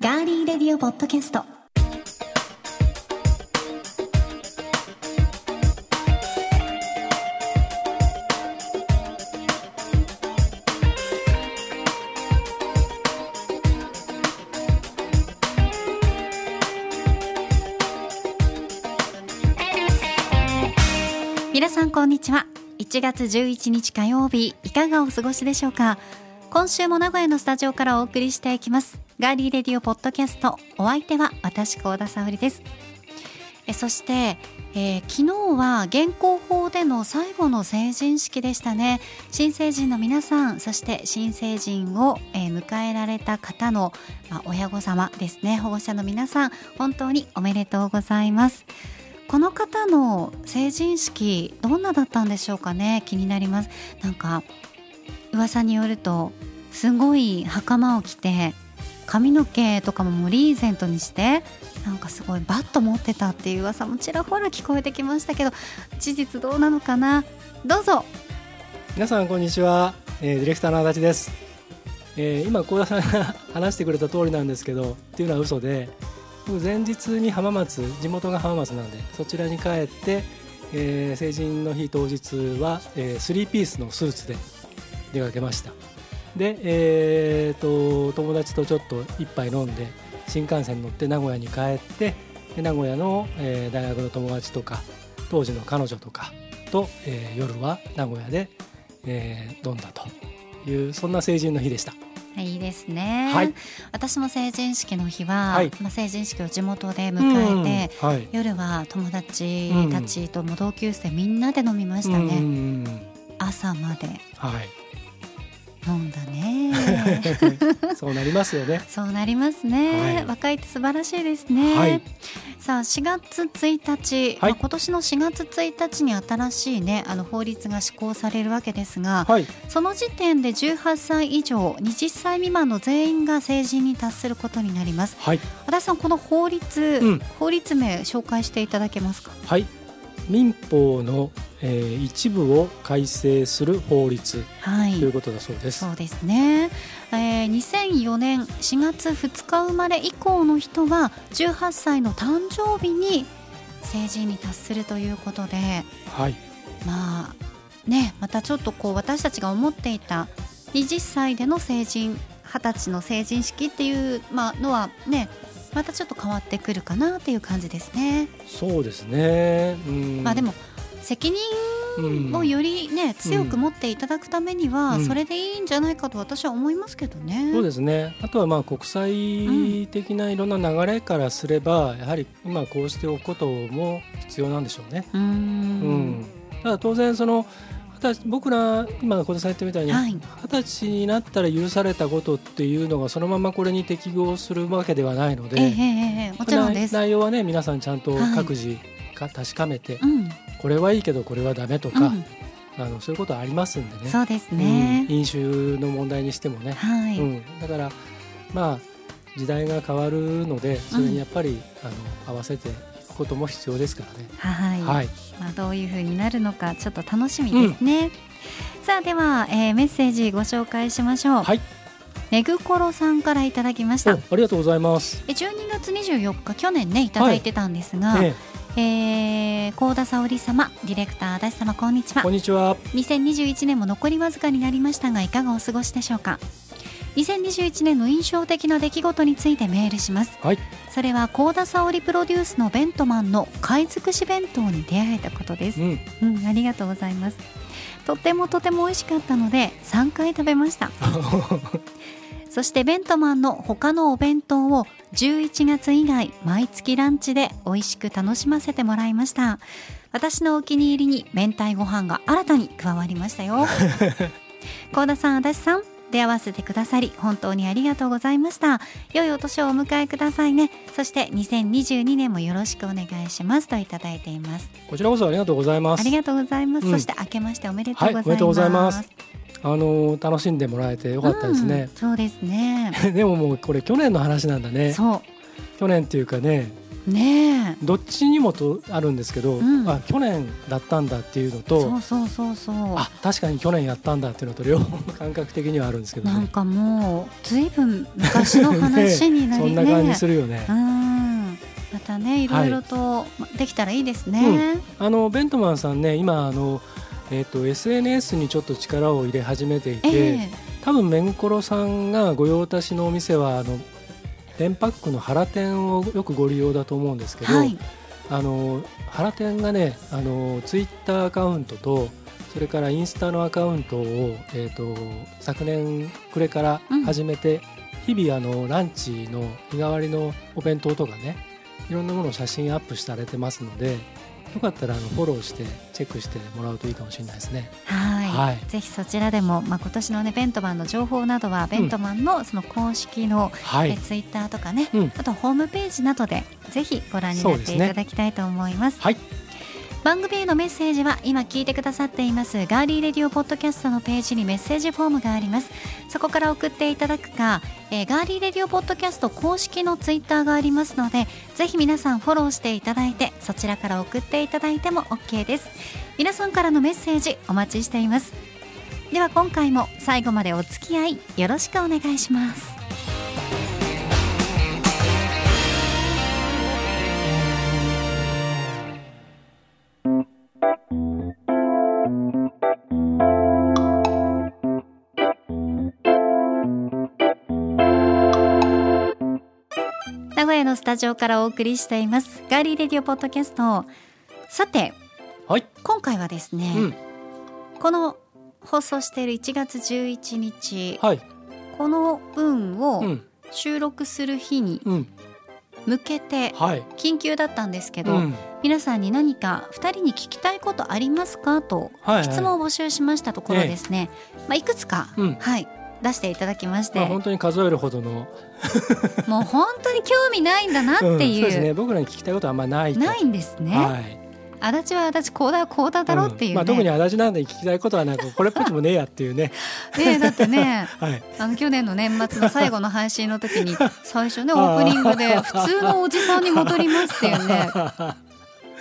ガーリーレディオポッドキャスト。7月11日火曜日いかがお過ごしでしょうか？今週も名古屋のスタジオからお送りしていきます。ガーリーレディオポッドキャストお相手は私高田沙織です。えそして、えー、昨日は現行法での最後の成人式でしたね。新成人の皆さんそして新成人を、えー、迎えられた方の、まあ、親御様ですね。保護者の皆さん本当におめでとうございます。この方の成人式どんなだったんでしょうかね？気になります。なんか噂によるとすごい袴を着て髪の毛とかももリーゼントにしてなんかすごいバット持ってたっていう噂もちらほら聞こえてきましたけど事実どうなのかな？どうぞ。皆さんこんにちは、えーディレクターの足立です、えー今幸田さんが 話してくれた通りなんですけどっていうのは嘘で前日に浜松地元が浜松なんでそちらに帰って、えー成人の日当日は、えースリーピースのスーツで出かけましたで、えーと友達とちょっと一杯飲んで新幹線に乗って名古屋に帰ってで名古屋の、えー大学の友達とか当時の彼女とかと、えー夜は名古屋で、えー飲んだというそんな成人の日でした。いいですね、はい。私も成人式の日は、はい。まあ、成人式を地元で迎えて、うんはい。夜は友達たちとも同級生みんなで飲みましたうんね、朝まではい飲んだね。そうなりますよね。そうなりますね、はい。若いって素晴らしいですね、はい。さあ4月1日、はい。まあ今年の4月1日に新しいねあの法律が施行されるわけですが、はい。その時点で18歳以上20歳未満の全員が成人に達することになります。はい。足立さんこの法律、うん。法律名紹介していただけますか？はい民法の、えー一部を改正する法律はい。ということだそうです。そうですね、えー2004年4月2日生まれ以降の人は18歳の誕生日に成人に達するということではい。まあねまたちょっとこう私たちが思っていた20歳での成人20歳の成人式っていう、まあのはねまたちょっと変わってくるかなっていう感じですね。そうですね。うんまあでも責任うんをよりね強く持っていただくためにはうんそれでいいんじゃないかと私は思いますけどね。そうですね。あとはまあ国際的ないろんな流れからすれば、やはり今こうしておくことも必要なんでしょうね。うんただ当然その僕ら今小田さん言ったみたいにはい。二十歳になったら許されたことっていうのがそのままこれに適合するわけではないので、ええええええもちろんです。内容はね皆さんちゃんとはい。各自か確かめて、うん、これはいいけどこれはダメとか、うん、あのそういうことありますんでね。そうですね。うん。飲酒の問題にしてもね、はい、うん、だからまあ時代が変わるのでそれにやっぱり、あの合わせてことも必要ですからね。はい、はい、まあどういう風になるのかちょっと楽しみですね。さあでは、えーメッセージご紹介しましょう。はい、めぐころさんからいただきましおた。ありがとうございます。え12月24日去年ねいただいてたんですが、ええー、高田沙織様ディレクター足立様こんにちえ、はこんにちは。2021年も残りわずかになりましたがいかがお過ごしでしょうか2021年の印象的な出来事についてメールしますはい、それは高田沙織プロデュースのベントマンの貝尽くし弁当に出会えたことです。うん、うんありがとうございます。とってもとても美味しかったので3回食べました。そしてベントマンの他のお弁当を11月以外毎月ランチで美味しく楽しませてもらいました。私のお気に入りに明太ご飯が新たに加わりましたよ。高田さん足立さん出会わせてくださり本当にありがとうございました。良いお年をお迎えくださいね。そして2022年もよろしくお願いします。といただいています。こちらこそありがとうございます。ありがとうございます、うん。そして明けましておめでとうございます、はいおめでとうございます。あの楽しんでもらえてよかったですうんね。そうですね。でももうこれ去年の話なんだね。そう。去年っていうかね、ねどっちにもとあるんですけど、うん。あ去年だったんだっていうのえとそうそうそうそう。あ確かに去年やったんだっていうのと両方感覚的にはあるんですけどね。なんかもうずいぶん昔の話になそりんな感じねするよね。うん。またねい。ろいろとできたらいいですね、あのベントマンさんね今あの、えー、と SNS にちょっと力を入れ始めていて、ええ。多分メンコロさんが御用達のお店はあの電パックの原店をよくご利用だと思うんですけど、はい。あの原店がねあのツイッターアカウントとそれからインスタのアカウントを、えー、と昨年暮れから始めて、日々あのランチの日替わりのお弁当とかねいろんなものを写真アップされてますのでよかったらあのフォローしてチェックしてもらうといいかもしれないですね。はい、はい。ぜひそちらでも、まあ、今年のねベントマンの情報などはベントマンのその公式の、はい、えツイッターとかね、うん。あとホームページなどでぜひご覧になっていただきたいと思います。はい番組へのメッセージは今聞いてくださっていますガーリーレディオポッドキャストのページにメッセージフォームがあります。そこから送っていただくか、えーガーリーレディオポッドキャスト公式のツイッターがありますのでぜひ皆さんフォローしていただいてそちらから送っていただいても OK です。皆さんからのメッセージお待ちしています。では今回も最後までお付き合いよろしくお願いします。タジオからお送りしています。ガーリーレディオポッドキャストさてはい、今回はですね、うん。この放送している1月11日はい、この分をうん、収録する日にうん、向けてはい、緊急だったんですけど、うん、皆さんに何か2人に聞きたいことありますか？とはいはい。質問を募集しましたところですね、まあ、いくつか、うん。はい、出していただきまして、まあ本当に数えるほどの もう本当に興味ないんだなってう。ん、そういう,、ですね。僕らに聞きたいことはあんまりないと。ないんですね、はい。足立は足立こうだはこうだだろっていうね、ん。まあ、特に足立なんで聞きたいことはなんかこれっぽっちもねえやっていうね。ねだってね。はい。あの去年の年末の最後の配信の時に最初ねオープニングで普通のおじさんに戻りますっていうね。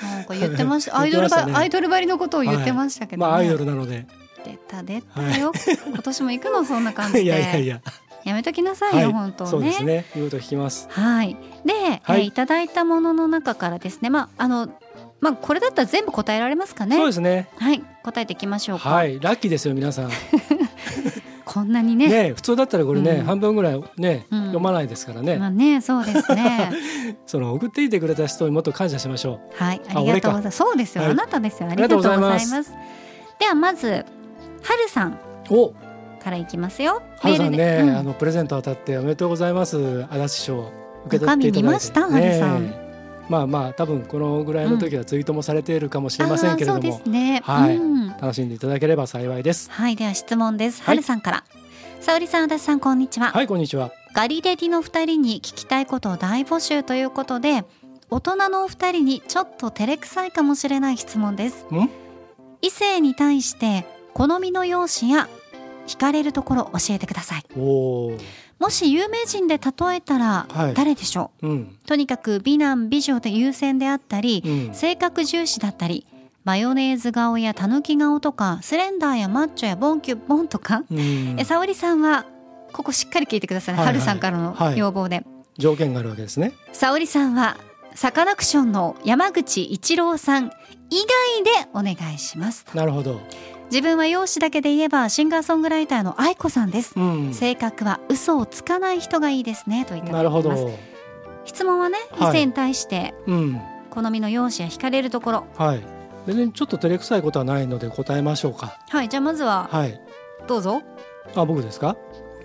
なんか言ってました。アイドルば、ねアイドルばりのことを言ってましたけど、ね。まあアイドルなので。出た出たよ、今年も行くの？そんな感じで。いやいやいややめときなさいよ、本当ね。そうですね。言うこと聞きます。はい。で、はい。えーいただいたものの中からですね。まああのまあこれだったら全部答えられますかね。そうですね。はい。答えていきましょうか、はい。ラッキーですよ皆さん。こんなにね。ね普通だったらこれね、うん。半分ぐらいね、うん。読まないですからね、まあねそうですね。その送っていてくれた人にもっと感謝しましょはい、ありがとうございます。そうですよ、はい。あなたですよ。ありがとうございまます。す。ではまずはるさん。うおからいきますよ。ハルさんね、メールで。うん。あのプレゼント当たっておめでとうございます。足立賞受け取っていただいて中身見ましたハルさんねまあまあ多分このぐらいの時はツイートもされているかもしれませんけれども、うですね。はい。うん。楽しんでいただければ幸いです。はい、では質問です。ははい。るさんから。沙織さん、足立さん、こんにちは。はいこんにちは。ガリレディの二人に聞きたいことを大募集ということで、大人のお二人にちょっと照れくさいかもしれない質問です。ん？異性に対して好みの容姿や惹かれるところ教えてください。もし有名人で例えたらはい。誰でしょう、うん。とにかく美男美女で優先であったり、うん。性格重視だったりマヨネーズ顔やたぬき顔とかスレンダーやマッチョやボンキュッボンとか、うん。え沙織さんはここしっかり聞いてください、はいはい。春さんからのはい。要望で、条件があるわけですね。沙織さんはサカナクションの山口一郎さん以外でお願いしますと。なるほど自分は容姿だけで言えばシンガーソングライターの愛子さんです、うん。性格は嘘をつかない人がいいですねといただいてないるほど。ます質問はね異はい。性に対してうん。好みの容姿や惹かれるところ。はい。別にちょっと照れくさいことはないので答えましょうか。はいじゃあまずははい。どうぞ。あ僕ですか？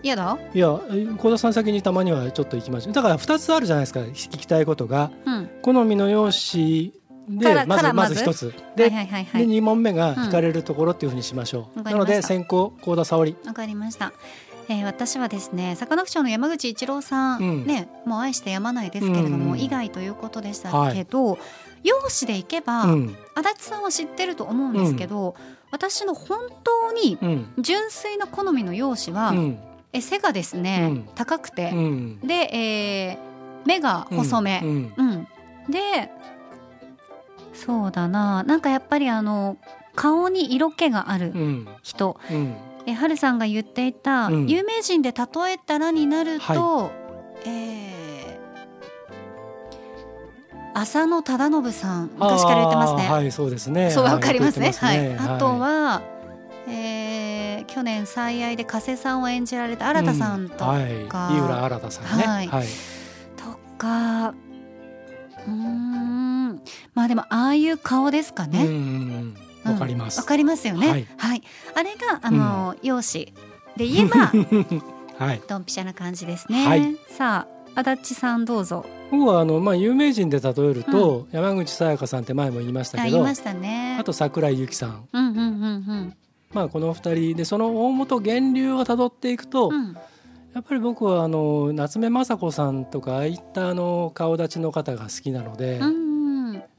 嫌だ？いや幸田さん先にたまにはちょっと行きましょう。だから2つあるじゃないですか聞きたいことが。うん。好みの容姿でまずまず。ず一つ。はいではいはいはい。で2問目が惹かれるところっていうふうにしましょう、なのわかりました。で先行幸田沙織わかりました、えー私はですねサカナクションの山口一郎さん、うん。ねもう愛してやまないですけれども、うん。以外ということでしたけど、容姿でいけば、うん。足立さんは知ってると思うんですけど、私の本当にうん。純粋な好みの容姿は、うん。え背がですね、うん。高くて、うん。で、えー目が細め、うん。うん。でそうだな。なんかやっぱりあの顔に色気があるうん。人、うん。えはるさんが言っていた、うん。有名人で例えたらになると、えー浅野忠信さん昔から言ってますね。はいそうですね。そうはいわかりますね。はい。あとは、えー去年最愛で加瀬さんを演じられた新田さんとうはい、か井浦新さんね。はい。はい。とか、うーん、まあでもああいう顔ですかうんね。うんうんわかりますわ、かりますよね。ははいい。あれがあの、容姿で言えば はいドンピシャな感じですね。はいさあ足立さんどうぞ。僕はあのまあ有名人で例えると、山口さやかさんって前も言いましたけどあ言いましたね。あと桜井由紀さんうんうんうんまあこの二人でその大元源流をたどっていくと、うん。うんやっぱり僕はあの夏目雅子さんとかああいったあの顔立ちの方が好きなので、うんうん。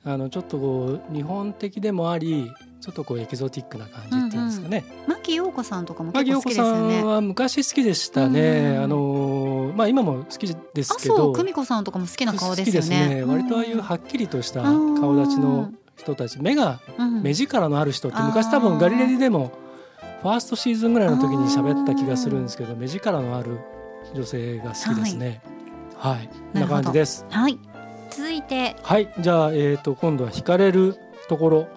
あのちょっとこう日本的でもありちょっとこうエキゾティックな感じっていうんですかね。牧陽子さんとかも牧結構好き陽子さんですよね。は昔好きでしたね。うんあのまあ今も好きですあ、けど、久美子さんとかも好きな顔ですよ好きね。割とああいうはっきりとした顔立ちの人たち、目がうん目力のある人って昔多分ガリレディでもファーストシーズンぐらいの時に喋った気がするんですけど、目力のある女性が好きですね。はい、こんな感じです。はい。続いて、はい、じゃあえっ、と今度は惹かれるところ、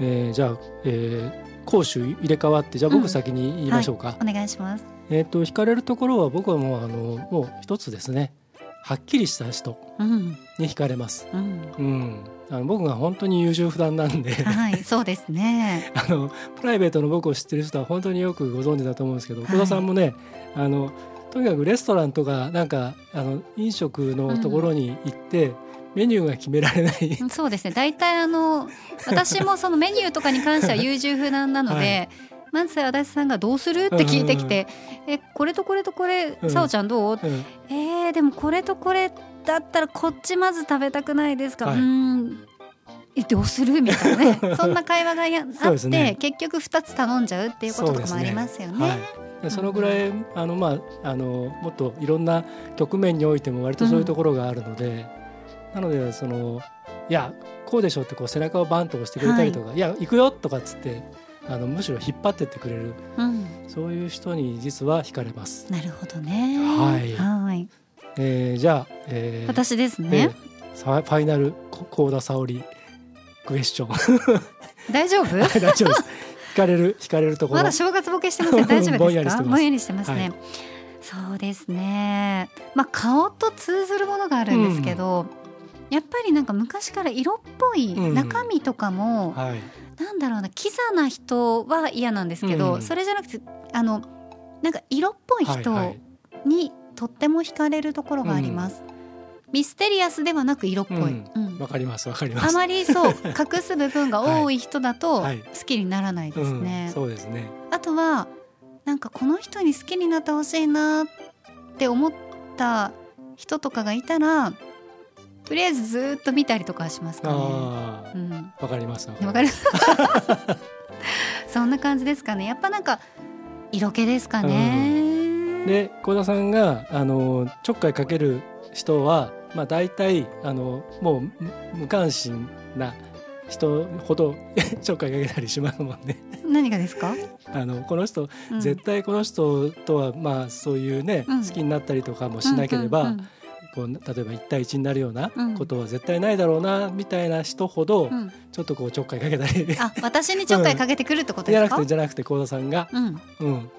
えーじゃあ、えー攻守入れ替わってじゃあうん僕先に言いましょうか。お願いします。えっ、と惹かれるところは僕はもうあのもう一つですね。はっきりした人うん。に惹かれます。うん。うん、あの僕が本当に優柔不断なんで。はい、そうですね。あのプライベートの僕を知ってる人は本当によくご存知だと思うんですけど、はい小田さんもねあのとにかくレストランとかなんかあの飲食のところに行って、メニューが決められない。そうですね。大体あの私もそのメニューとかに関しては優柔不断なので、まず足立さんがどうするって聞いてきて、えこれとこれとこれ、うん。さおちゃんどう？うん。えー、でもこれとこれだったらこっちまず食べたくないですか？はい。うーん。えどうする？みたいなね。そんな会話がやそあって、ね。結局2つ頼んじゃうっていうこととかもありますよね。はい。でそのぐらいあの、まあ、あのもっといろんな局面においても割とそういうところがあるので、なのでそのいやこうでしょってこう背中をバンと押してくれたりとか、い、や行くよとかっつってあのむしろ引っ張ってってくれるうん、そういう人に実は惹かれます。なるほどね。はいはい。えーじゃあ、えー私ですえね。ーさファイナルこ幸田沙織クエスチョン 大丈夫？大丈夫です惹かれる惹かれるところまだ正月ボケしてません。大丈夫ですか？やりしてますぼんやりしてますね。はいそうですね。まあ顔と通ずるものがあるんですけど、やっぱりなんか昔から色っぽいうん。中身とかも、はい。なんだろうなキザな人は嫌なんですけど、うん。それじゃなくてあのなんか色っぽい人はいはい。にとっても惹かれるところがあります。ミステリアスではなく色っぽい。うん。うん。わかりますわかります。あまりそう隠す部分が多い人だと はい。好きにならないですね。うん、そうですね。あとはなんかこの人に好きになってほしいなって思った人とかがいたらとりあえずずっと見たりとかしますかね。ああうん、わかりますわわかる。そんな感じですかね。やっぱなんか色気ですかね。で幸田さんがあのちょっかいかける人はまあ大体あのもう無無関心な人ほど ちょっかいかけたりしますもんね。何がですか、あのこの人、うん。絶対この人とはまあそういうね、うん。好きになったりとかもしなければ、うんうんこう例えば1対1になるようなうん。ことは絶対ないだろうなみたいな人ほど、うん。うんちょっとこうちょっかいかけたり。あ私にちょっかいかけてくるってことじゃなですか、くてじゃなくて幸田さんが、うん、うん、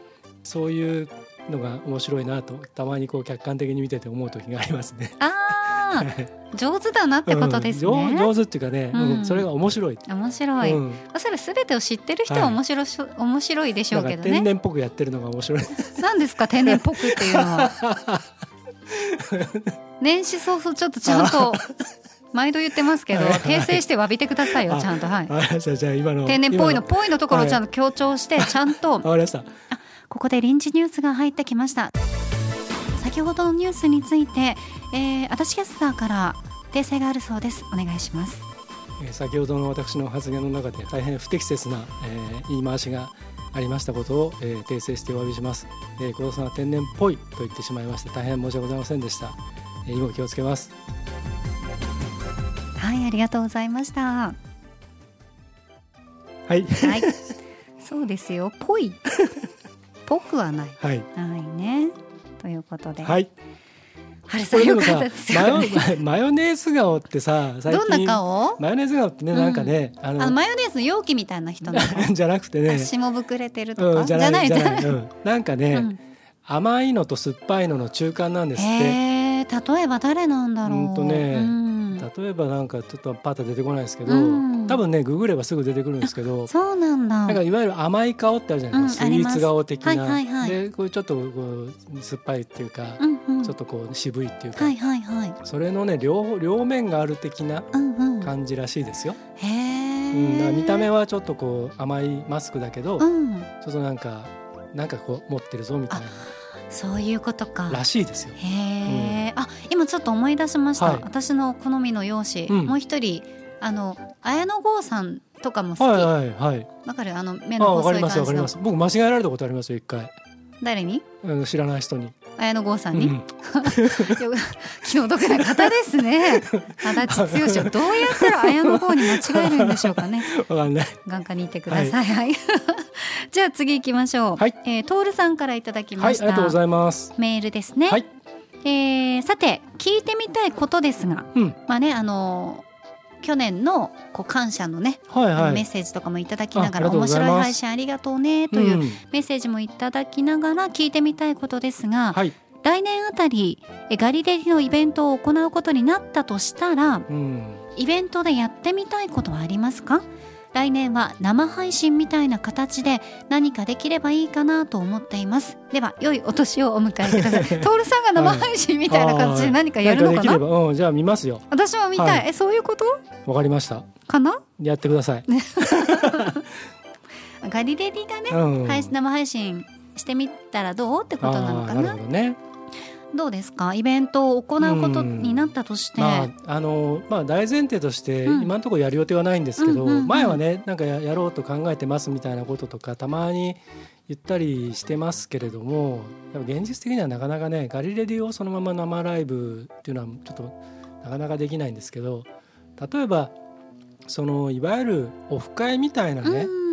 そういうのが面白いなとたまにこう客観的に見てて思う時がありますね。あー。上手だなってことですね。うん。上上手っていうかね、うん。うん。それが面白い。面白い、うん、それすべてを知ってる人は面白し、面白いでしょうんけどね。天然っぽくやってるのが面白い。何ですか天然っぽくっていうのは？年始早々ちょっとちゃんと毎度言ってますけど訂正して詫びてくださいよあちゃんと。はい。じゃあ今の天然っぽいの今ぽいのところをちゃんと強調して ちゃんとわかりました。ここで臨時ニュースが入ってきました。先ほどのニュースについて、えー、足立キャスターから訂正があるそうです。お願いします。えー先ほどの私の発言の中で大変不適切な、えー言い回しがありましたことを、えー訂正してお詫びします。えー、小田さんは天然っぽいと言ってしまいまして大変申し訳ございませんでした。えー、以後気をつけます。はいありがとうございました。ははいい。そうですよ。ぽい。ぽくはない。はい。ないね。ということで、はい春さんよかったですよね。マヨ マヨネーズ顔ってさ最どんな近顔？マヨネーズ顔ってねなんかね、ああのマヨネーズの容器みたいな人なの じゃなくてね。足もぶくれてるとか、うん、じゃないじゃないなん。かね、うん。甘いのと酸っぱいのの中間なんですって。例えば誰なんだろう。うんとね。うん例えばなんかちょっとパッと出てこないですけど、うん。多分ねググればすぐ出てくるんですけど そうなんだ。なんかいわゆる甘い顔ってあるじゃないですか、うんスイーツ顔的な、はいはいはい。でこういうちょっとこう酸っぱいっていうか、うんうん。ちょっとこう渋いっていうか、はいはいはい。それのね両両面がある的なうんうん。感じらしいですよ、へえ、うん、だから見た目はちょっとこう甘いマスクだけど、ちょうんっとなんかなんかこう持ってるぞみたいそういうことか。ならしいですよ。へえ、あ今ちょっと思い出しました、はい。私の好みの容姿、うん。もう一人あの綾野剛さんとかも好き。わ、はいはいはい。かる？あの目あのわかります細い感じの。わかります。僕間違えられたことありますよ一回。誰に？知らない人に。綾野剛さんに、うん、よ気の毒な方ですね。足立剛を どうやったら綾野剛に間違えるんでしょうかね。眼科に行ってください、はい、じゃあ次行きましょう、はい。えー、トールさんからいただきはい、ました、ありがとうございます。メールですね、はい。えーさて聞いてみたいことですが。うん。まあねあのー去年のこう感謝のね、はいはい。メッセージとかもいただきながら面白い配信ありがとうねといううんメッセージもいただきながら聞いてみたいことですが、はい。来年あたりえガリレディのイベントを行うことになったとしたらうん。イベントでやってみたいことはありますか？来年は生配信みたいな形で何かできればいいかなと思っています。では良いお年をお迎えください。トールさんが生配信みたいな形で何かやるのかな。んできれば、うん、じゃあ見ますよ。私も見たい、はいえそういうこと？わかりました。かな？やってください。ガリレディがね、うん。配信生配信してみたらどう？ってことなのかな。なるほどね。どうですか？イベントを行うことになったとして、まああのまあ大前提としてうん。今のところやる予定はないんですけど、うんうんうん。前はねなんかややろうと考えてますみたいなこととかたまに言ったりしてますけれども、やっぱ現実的にはなかなかねガリレディをそのまま生ライブっていうのはちょっとなかなかできないんですけど、例えばそのいわゆるオフ会みたいなね、うん。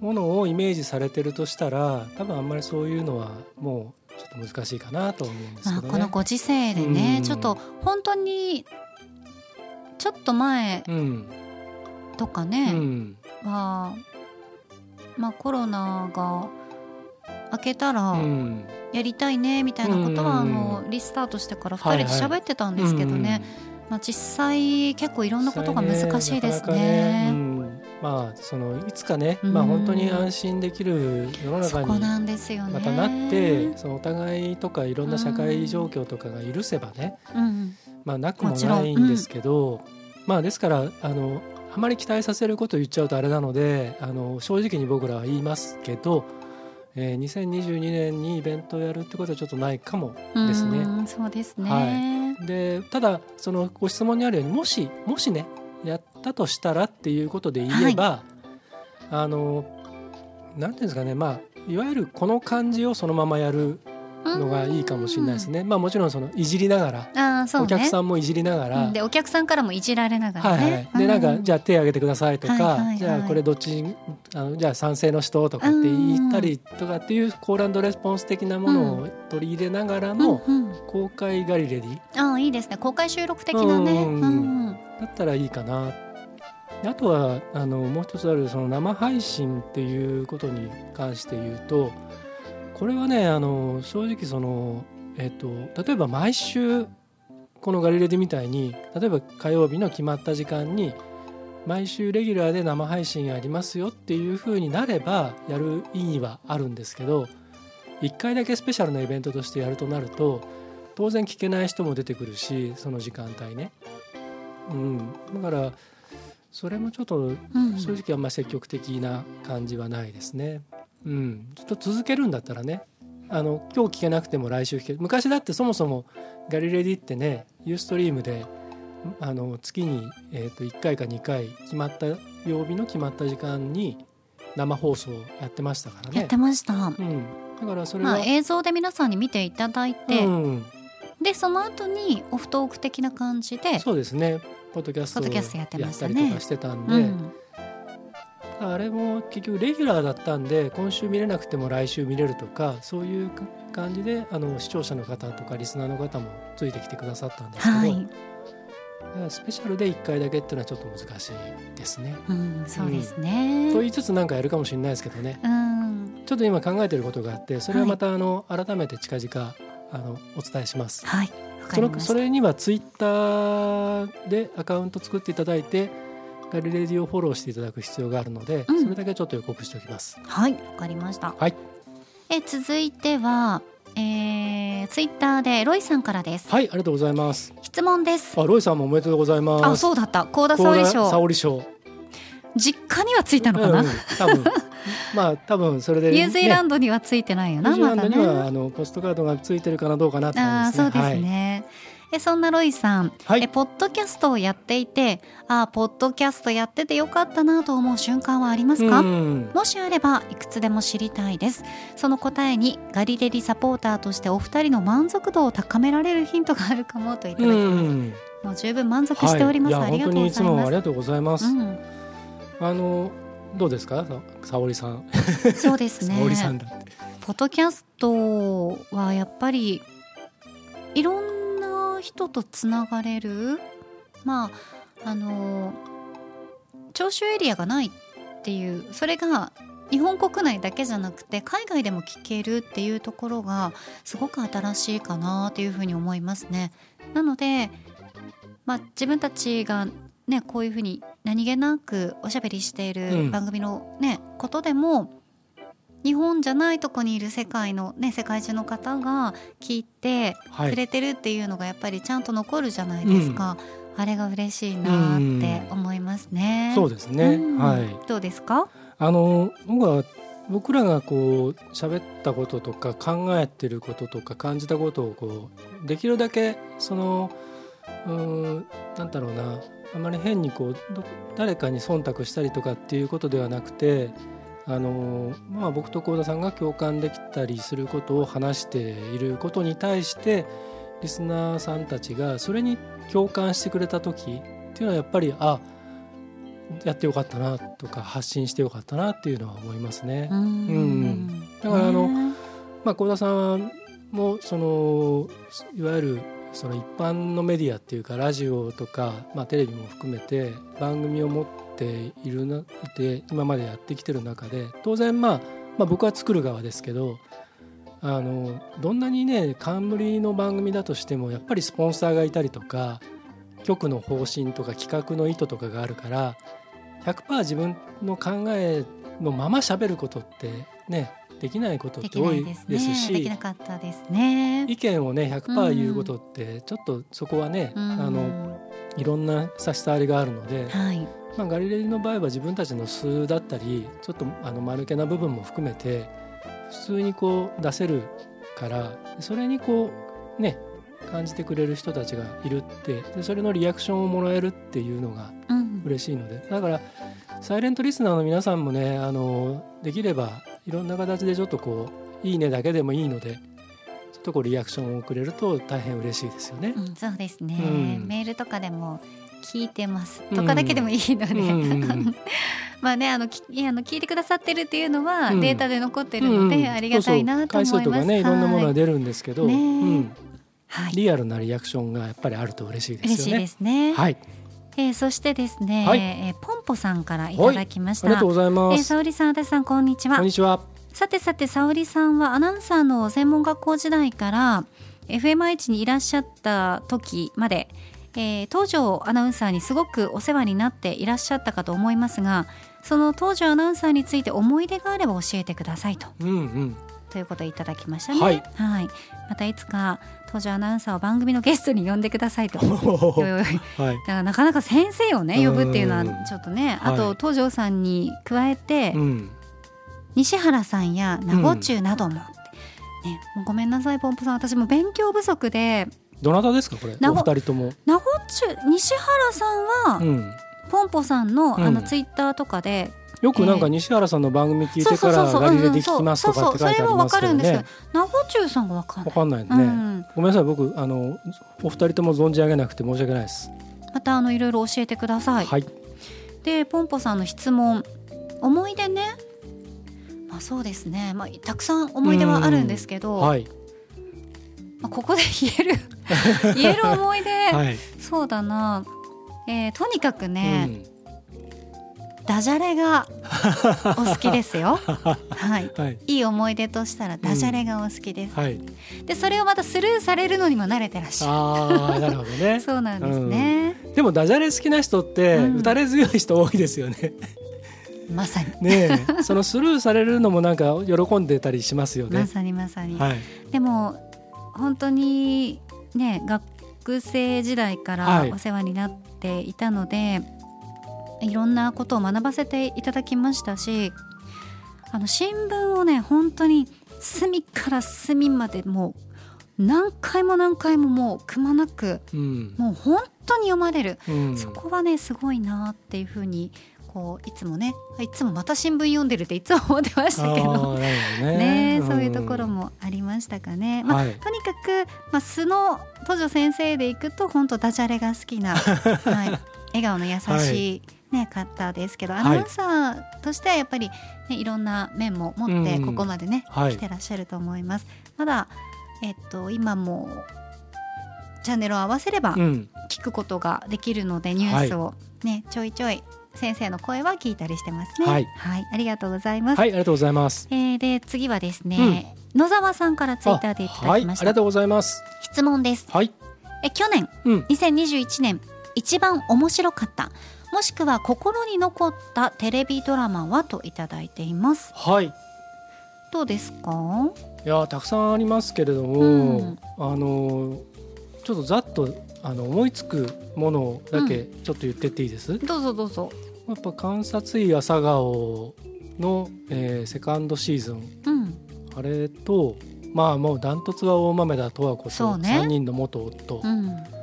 ものをイメージされてるとしたら、多分あんまりそういうのはもうちょっと難しいかなと思うんですまあ、けどね。このご時世でね、うん。ちょっと本当にちょっと前とかね、ん、は、まあ、コロナが明けたらうん。やりたいねみたいなことは、うんあのリスタートしてから2はいはい。人で喋ってたんですけどね、まあ、実際結構いろんなことが難しいですね。うんまあそのいつかね、うんまあ本当に安心できる世のそ中に。またなって、そのお互いとかいろんな社会状況とかが許せばね、うん、まあなくもないんですけど、まあですからあのあまり期待させることを言っちゃうとあれなので、あの正直に僕らは言いますけど。えー、2022年にイベントをやるってことはちょっとないかもですね。うんそうですね。でただそのご質問にあるようにもしもしねやったとしたらっていうことで言えば、あのなんていうんですかね。まあいわゆるこの感じをそのままやるのがいいかもしれないですね。まあもちろんそのいじりながら、ね。お客さんもいじりながら、うん。でお客さんからもいじられながらはいね。はい、でなんか、うんじゃあ手挙げてくださいとか、はいはいはい。じゃあこれどっちあのじゃあ賛成の人とかって言ったりとかっていうコールレスポンス的なものを取り入れながらのうんうん。公開ガリレディ。ああいいですね。公開収録的なね。うん。うんだったらいいかなあとはあのもう一つあるその生配信っていうことに関して言うとこれはねあの正直その、えっと例えば毎週このガリレデみたいに例えば火曜日の決まった時間に毎週レギュラーで生配信ありますよっていう風になればやる意義はあるんですけど1回だけスペシャルなイベントとしてやるとなると当然聞けない人も出てくるしその時間帯ね。うん、だからそれもちょっとうん。正直あんまり積極的な感じはないですね。うん、ちょっと続けるんだったらねあの今日聞けなくても来週聞ける。昔だってそもそもガリレディってねユーストリームであの月に、えー、と1回か2回決まった曜日の決まった時間に生放送やってましたからね。やって。ました。うん、だからそれは、まあ映像で皆さんに見ていただいて、うん、でその後にオフトーク的な感じでそうですねポッドキャストやったりとかしてたんで、うん。あれも結局レギュラーだったんで今週見れなくても来週見れるとかそういう感じであの視聴者の方とかリスナーの方もついてきてくださったんですけど、はい、スペシャルで1回だけっていうのはちょっと難しいですね。うん、そうですね。と言いつつなんかやるかもしれないですけどね。うん、ちょっと今考えてることがあってそれはまたあの改めて近々あのお伝えします。はい、そのそれにはツイッターでアカウント作っていただいてガリレディをフォローしていただく必要があるので、うんそれだけちょっと予告しておきます。はい、わかりました。はい。え続いては、えー、ツイッターでロイさんからです。はい、ありがとうございます。質問です。あ、ロイさんもおめでとうございます。あ、そうだった。高田沙織幸田沙賞。織賞。実家にはついたのかな？うんうん多分、まあ多分それで、ニュージーランンドにはついてないよド、な、ニュージーランドには、ね。あのポストカードがついてるかなどうかなってあ感あ、そうじですね。ですね。えそんなロイさん、はい。はい。えポッドキャストをやっていて、あーポッドキャストやっててよかったなと思う瞬間はありますか？うんもしあればいくつでも知りたいですその答えにガリレディサポーターとしてお二人の満足度を高められるヒントがあるかもといただきうます、ん。もう十分満足しております、はい、ありがとうごいや本当にいつざいますもありがとうございます。うん、あのどうですか、さ沙織さん。そうですね 沙織さんだって。ポッドキャストはやっぱりいろんな人とつながれるまああの聴取エリアがないっていうそれが日本国内だけじゃなくて海外でも聞けるっていうところがすごく新しいかなというふうに思いますね。なので、まあ、自分たちがねこういうふうに何気なくおしゃべりしていうるん番組のね、ことでも日本じゃないとこにいる世界のね世界中の方が聞いてはい。くれてるっていうのがやっぱりちゃんと残るじゃないですか、あれが嬉しいなって思いますね。そうですね。うんはい。どうですか？あの僕は僕らがこう喋ったこととか考えてることとか感じたことをこうできるだけそのうーんなんだろうなあまり変にこうど誰かに忖度したりとかっていうことではなくてあのまあ僕と幸田さんが共感できたりすることを話していることに対してリスナーさんたちがそれに共感してくれた時っていうのはやっぱりあやってよかったなとか発信してよかったなっていうのは思いますね。うん。うん。だからあのね。まあ幸田さんもそのいわゆるその一般のメディアっていうかラジオとか、まあ、テレビも含めて番組を持っているなで今までやってきてる中で当然まあ、まあ僕は作る側ですけどあのどんなにね冠の番組だとしてもやっぱりスポンサーがいたりとか局の方針とか企画の意図とかがあるから100%自分の考えのまま喋ることってねできないことっでて多いです。しできなかったですね。意見をね100%言うことってちょっとそこはね、うんあのいろんな差し障りがあるので、はい。まあ、ガリレディの場合は自分たちの素だったりちょっとあの間抜けな部分も含めて普通にこう出せるからそれにこうね感じてくれる人たちがいるってでそれのリアクションをもらえるっていうのがうん。嬉しいのでだからサイレントリスナーの皆さんもねあのできればいろんな形でちょっとこう「いいね」だけでもいいのでちょっとこうリアクションをくれると大変嬉しいですよね。うん、そうですね、うん。メールとかでも聞いてますとかだけでもいいので、うん。まあねあのきあの聞いてくださってるっていうのはうん。データで残ってるので、うん。ありがたいなと思います。そうそう回数とかねい。ろんなものがはい出るんですけど、ねうん、はい、リアルなリアクションがやっぱりあると嬉しいですよね。嬉しいですね。はい、えーそしてですね、はいえーポンポさんからいただきました。ありがとうございえー、ます。沙織さん、足立さん、こんにちはこん。にちは。さてさて沙織さんはアナウンサーの専門学校時代から FMI にいらっしゃった時まで、えー東條アナウンサーにすごくお世話になっていらっしゃったかと思いますがその東條アナウンサーについて思い出があれば教えてくださいとうんうん。ということをいただきましたね。はいまたいつか東條アナウンサーを番組のゲストに呼んでくださいと。だからなかなか先生をね呼ぶっていうのはうんちょっとねはいあと東條さんに加えて、うん。西原さんや名護中なども、ね、もうごめんなさいポンポさん私も勉強不足でどなたですかこれ？名護お二人とも。名護中西原さんは、うん。ポンポさんのあうんのツイッターとかで、よくなんか西原さんの番組聞いてからガリレで聞きますとかって書いてありますけどね。名護中さんがわかんない。わかんないね。うん。ごめんなさい僕あのお二人とも存じ上げなくて申し訳ないです。またあのいろいろ教えてください、はい。でポンポさんの質問。思い出ね。まあそうですね、まあ、たくさん思い出はあるんですけど、はい。まあ、ここで言える 言える思い出、はい。そうだな、えーとにかくうね、んダジャレが お好きですよ。はい。はい。いい思い出としたらダジャレがお好きです、はい。でそれをまたスルーされるのにも慣れてらっしゃああなるほどね。る そうなんですね、でもダジャレ好きな人ってうん。打たれ強い人多いですよね。まさに。ねえ。そのスルーされるのもなんか喜んでたりしますよね。まさにまさに、はい。でも本当にね学生時代からはい。お世話になっていたので、い、ろんなことを学ばせていただきましたしあの新聞をね本当に隅から隅までもう何回も何回ももうくまなくうん。もう本当に読まれる、うん。そこはねすごいなっていうふうにこういつもねいつもまた新聞読んでるっていつも思ってましたけど。ね。ね、ん。そういうところもありましたかね。まあ、はい。とにかく、まあ、素の都女先生でいくと、本当ダジャレが好きな、はい、笑顔の優しい、ね、方ですけど、アナウンサーとしてはやっぱり、ね、いろんな面も持って、うんここまでね、はい来てらっしゃると思います。まだ、えっと、今も。チャンネルを合わせればうん聞くことができるので、ニュースをね、ちょいちょい先生の声は聞いたりしてますね。はいありがとうございます。はいありがとうございます。えー、で次はですね、野沢さんからツイッターでいただはいきました、ありがとうございます。質問ですはいえ去年うん2021年一番面白かったもしくは心に残ったテレビドラマはといただいています。はい。どうですか？いやたくさんありますけれども、うん。あのちょっとざっとあの思いつくものだけちょっと言ってっていいです、どうぞどうぞ。やっぱ観察医朝顔の、えーセカンドシーズン。うん。あれとまあもうダントツは大豆田十和子とそうね。3人の元夫、うん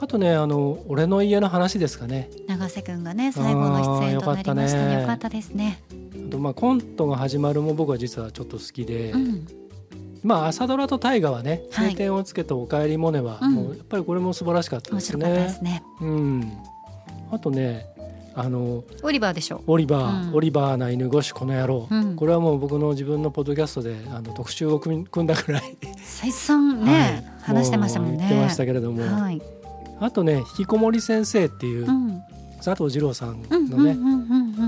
あとねあの俺の家の話ですかね。永瀬くんがね最後の出演となりましたね。よかったね。よかったですね。あとまあコントが始まるも僕は実はちょっと好きで、うんまあ朝ドラと大河はね「はい。晴天をつけたおかえりモネは」うん。もうやっぱりこれも素晴らしかったです面白かったでね。すね。うん、あとねあのオリバーでしょオリバー、うん。オリバーな犬越しこの野郎、うん。これはもう僕の自分のポッドキャストであの特集を組み組んだくらい、再三ね、はい。話してましたもんね。う言ってましたけれども、はい、あとね引きこもり先生っていううん、佐藤二郎さんうんのね、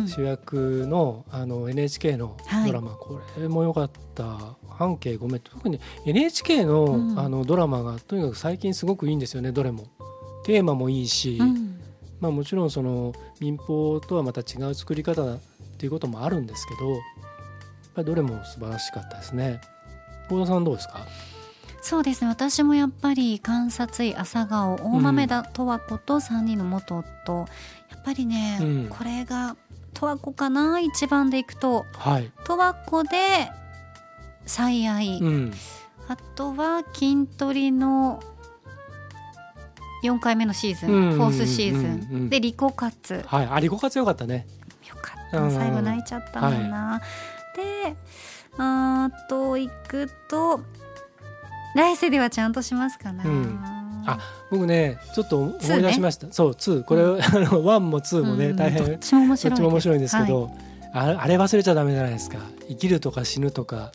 主役のあの NHK のはい。ドラマ、これも良かった。半径5メートル特に NHK の,、うん。あのドラマがとにかく最近すごくいいんですよね。どれも。テーマもいいし、うん。まあ、もちろんその民放とはまた違う作り方っていうこともあるんですけどやっぱりどれも素晴らしかったですね。幸田さんどうですか？そうですね。私もやっぱり観察医朝顔大豆田十和子と3人の元夫、やっぱりね、うん。これが十和子かな一番でいくと。はい、十和子で最愛、うん、あとは筋トレの4回目のシーズン、うんフォースシーズン、うんうんでリコカツはい、あリコ活よかったね。よかった。うん最後泣いちゃったもんな、であと行くと来世ではちゃんとしますかな、うん。あ僕ねちょっと思い出しました、そう2これ、あの1も2もね、うん。大変。どっちも面ど白い面白いんですけはい。ど、ああれ忘れちゃダメじゃないですか。生きるとか死ぬとか、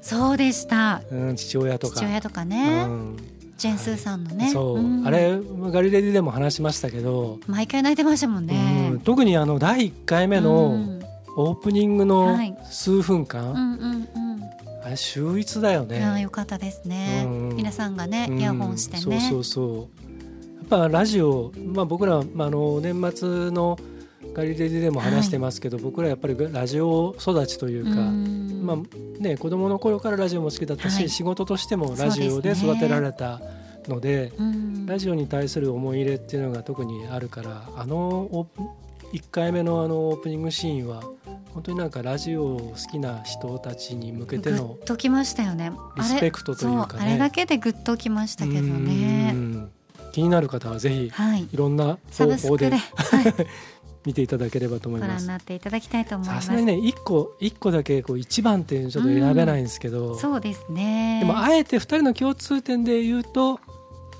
そうでした。うん、父親とか。父親とかね、うん。ジェンスーさんのね。そう、ん。あれガリレディでも話しましたけど、毎回泣いてましたもんね、うん。特にあの第1回目うのん。オープニングのはい。数分間、うんうんうんあれ秀逸だよね。よかったですね、うん。皆さんがねうん。イヤホンしてね、そうそうそう。やっぱラジオ、まあ、僕ら、まあ、あの年末のガリレディでも話してますけど、僕らやっぱりラジオ育ちというか、うん。まあね、子供の頃からラジオも好きだったし、はい。仕事としてもラジオで育てられたのでうん。ラジオに対する思い入れっていうのが特にあるからあの1回目のあのオープニングシーンは本当になんかラジオを好きな人たちに向けてグのッときましたよね。リスペクトというかね。あれだけでグッときましたけどね。うん。気になる方はぜひはい。いろんなサ方法ではい、見ていただければと思いごます。覧になっていただきたいと思います。さすがにね一個一個だけこう一番っていうのちょっと選べないんですけど、そうですね。でもあえて二人の共通点で言うと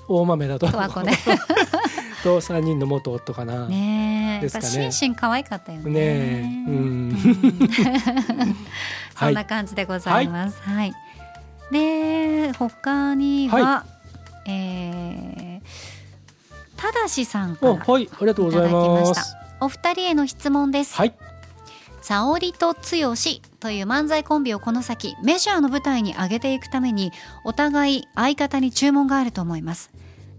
大豆だと。十和子ね。と3人の元夫かな。ねえですかね。やっぱ心身可愛かったよね。ねえうん。うん。そんな感じでございます。はい、で他には、はえーただしさんからおはい。ありがとうございます。お二人への質問です、はい沙織と剛という漫才コンビをこの先メジャーの舞台に上げていくためにお互い相方に注文があると思います。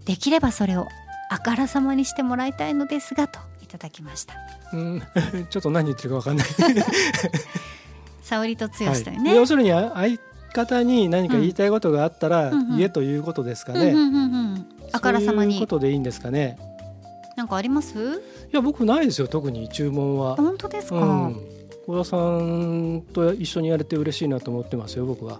できればそれをあからさまにしてもらいたいのですがといただきました。うん。ちょっと何言ってるかわかんない。沙織と剛はいというね、要するにあ相方に何か言いたいことがあったらうんうん言えということですかね。あからさまに。ことでいいんですかね。なんかあります？いや僕ないですよ特に注文は。本当ですか、うん。小田さんと一緒にやれて嬉しいなと思ってますよ僕は。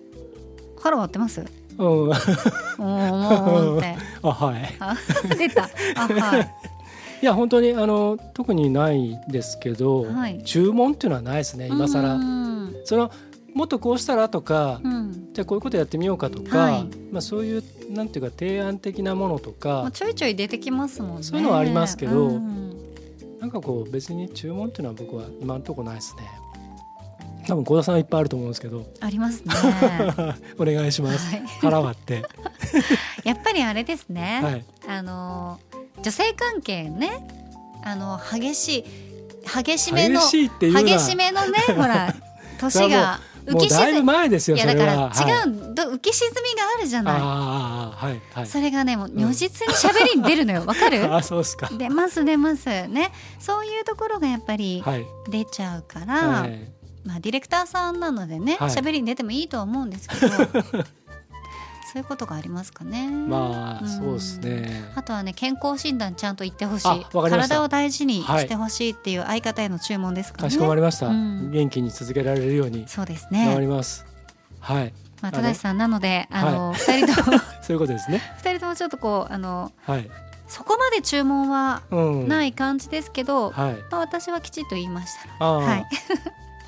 腹割ってます？うん。おーおーって あはい。あ出たあはい いや本当にあの特にないですけど、はい注文っていうのはないですね今う更。んそのもっとこうしたらとか、うんじゃあこういうことやってみようかとか、はい。まあそういうなんていうか提案的なものとまあか、ちょいちょい出てきますもんね。そういうのはありますけどうんなんかこう別に注文っていうのは僕は今のところないですね。多分小田さんはいっぱいあると思うんですけど、ありますね。は お願いします。い。腹割って。やっぱりあれですね、はい。あの女性関係ね。あの激しい激しめの激しめのねほら 年が浮きもうだいぶ沈み前ですよいやだから。違う。う、ど浮き沈みがあるじゃないはいはい。それがねもううん如実に喋りに出るのよ わかる？あそうですか。出ます出ますねそういうところがやっぱりはい。出ちゃうから、はい。まあディレクターさんなのでねはい喋、りに出てもいいとは思うんですけど そういうことがありますかねまあんそうですね。あとはね健康診断ちゃんと行ってほしい体を大事にしてほしいっていう相方への注文ですからかねしこまりました。うん元気に続けられるようにそうです頑張ね、ります。はい。まあ、あの正しさんなのであの、二人とも そういうことですね。二人ともちょっとこうあのはい。そこまで注文はうん。。ないい感じですけど、はい。まあ、私はきちっと言いましたはい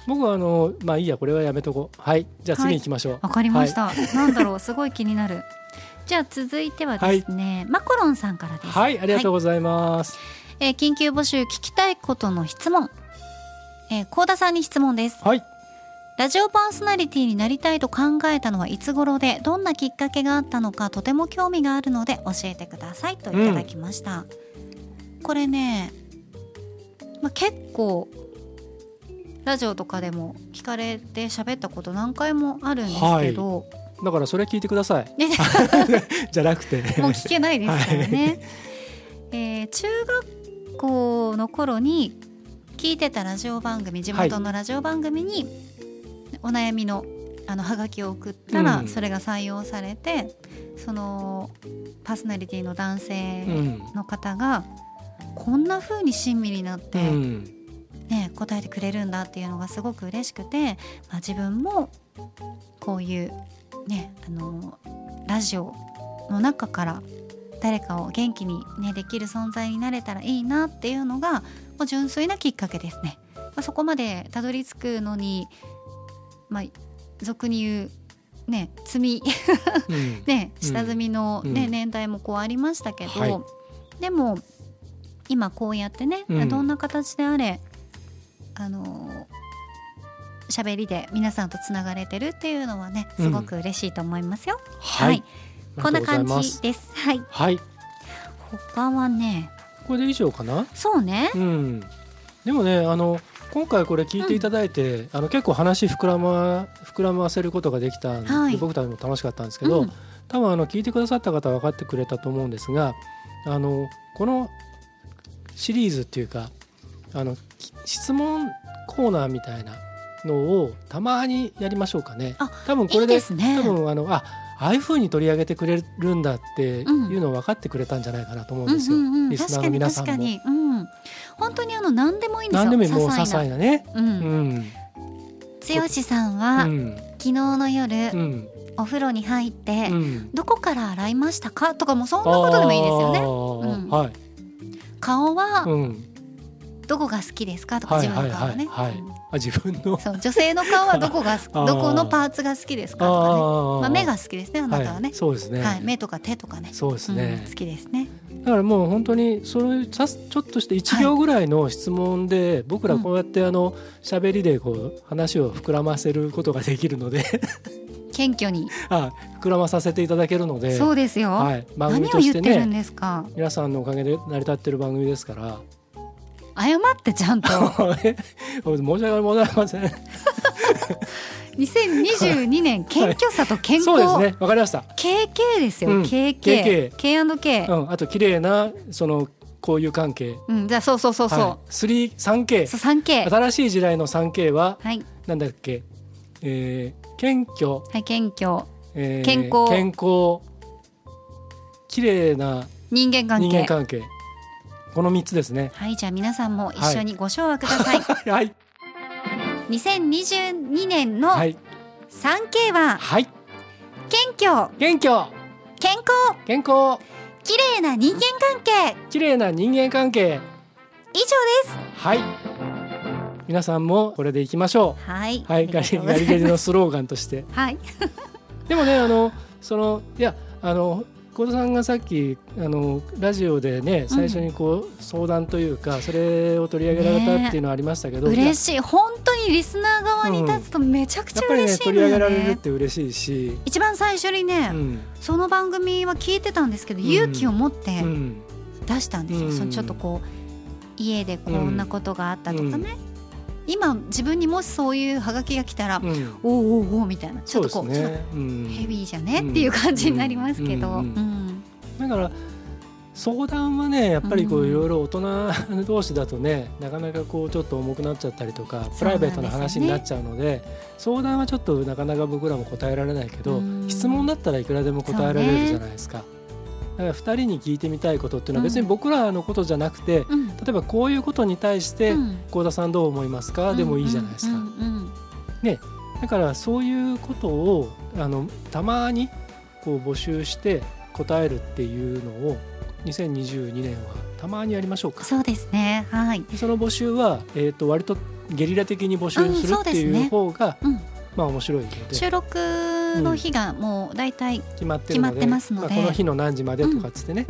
僕はあのまあいいやこれはやめとこう。はい。じゃあ次行きましょう。わかりました、なんだろう。すごい気になる。じゃあ続いてはですね、マコロンさんからです。はい、ありがとうございます。えー緊急募集聞きたいことの質問。えー、高田さんに質問です。はい。ラジオパーソナリティになりたいと考えたのはいつ頃でどんなきっかけがあったのかとても興味があるので教えてくださいといただきました、これね、まあ、結構ラジオとかでも聞かれて喋ったこと何回もあるんですけど、だからそれ聞いてください。ね じゃなくて。もう聞けないですからね。えー中学校の頃に聞いてたラジオ番組地元のラジオ番組にお悩みのあのハガキを送ったら、うんそれが採用されてそのパーソナリティの男う性ん。の方が、こんな風に親身になっうて、ん。ね答えてくれるんだっていうのがすごく嬉しくて、まあ、自分もこういうねあのラジオの中から誰かを元気に、ね、できる存在になれたらいいなっていうのがもう純粋なきっかけですね。まあ、そこまでたどり着くのに、まあ、俗に言うね積みうん。ね下積みの、ねうん年代もこうありましたけど、はいでも今こうやってね、うんどんな形であれあの喋りで皆さんとつながれてるっていうのはねすごく嬉しいと思いますよ。はい。こんな感じです。はい。はい。他はね、これで以上かな？そうね。うん。でもね、あの今回これ聞いていただいて、あの結構話膨らま膨らませることができたんで、はい僕たちも楽しかったんですけど、うん多分あの聞いてくださった方は分かってくれたと思うんですが、あのこのシリーズっていうか、あのき質問コーナーみたいなのをたまにやりましょうかね。あ多分これいいでね。多分あのあああいう風に取り上げてくれるんだっていうのを分かってくれたんじゃないかなと思うんですよ。うんうんうんリスナーの皆さんも確かに確かに、うん、本当にあの何でもいいんですよ。何でもいいもう些些細な。ね。う。うんん。剛さんうは、ん。昨日の夜、うん。お風呂に入って、うん。どこから洗いましたか？とかもそんなことでもいいですよね。はい。顔はうん。どこが好きですかとか自分の顔ね、はいはいはい。はいうん。あ自分の。そう女性の顔は どこがどこのパーツが好きですかとかね。まあ、目が好きですねあなたはね。い、、そうですね、はい、目とか手とかね。そうですね。うん好きですね。だからもう本当にそういうちょっとして1秒ぐらいの質問で、僕らこうやってあの喋りでこう話を膨らませることができるので。謙虚に、あ膨らまさせていただけるので。そうですよ、はい、番組何を言としてねってるんですか。皆さんのおかげで成り立ってる番組ですから謝ってちゃんと。申し訳ございません。2022年謙虚さと健康、そうですね。わかりました。KK ですよ、うん。KK KK うん、あと綺麗なその交友関係。うん、じゃあそうそうそうそう、はい、3 3K そう 3K 新しい時代の 3K ははい。なんだっけ、えー、謙虚、はい謙虚。えー健康。健康。綺麗な人間関係。人間関係この3つですね。はいじゃあ皆さんも一緒にご唱和ください、はい。2022年のはい。3K ははい。謙虚。謙虚。健康。健康。綺麗な人間関係。綺麗な人間関係。以上です。はい。皆さんもこれでいきましょはい、うはいガリガリガリのスローガンとして。はい。でもねあのそのいやあの幸田さんがさっきあのラジオでね最初にこう、相談というかそれを取り上げられたっていうのはありましたけど、いや嬉しい。本当にリスナー側に立つとめちゃくちゃ嬉しいのよ取り上げられるっねて嬉しいし、一番最初にね、うん。その番組は聞いてたんですけど、うん。勇気を持ってうん。出したんですよ、うん。そのちょっとこう家でこんなことがあったとかね、今自分にもしそういうハガキが来たら、うん。おおおおみたいなちょっとこうね、うん。ヘビーじゃね、っていう感じになりますけど、ううんんだから相談はねやっぱりこううん。いろいろ大人同士だとねなかなかこうちょっと重くなっちゃったりとかプライベートな話になっちゃうので相談はちょっとなかなか僕らも答えられないけどうん。質問だったらいくらでも答えられるじゃないですか。だから2人に聞いてみたいことっていうのは別に僕らのことじゃなくてうん。例えばこういうことに対してうん幸田さんどう思いますか？でもいいじゃないですか。うん。うん。だからそういうことをあのたまにこう募集して答えるっていうのを2022年はたまにやりましょうか。そうですね。はい、でその募集は、えー、と割とゲリラ的に募集するってうんそうですね。いう方が、うん、まあ面白いので。収録の日がもう大体、決まって決まってますので。あこの日の何時までとかっつってね、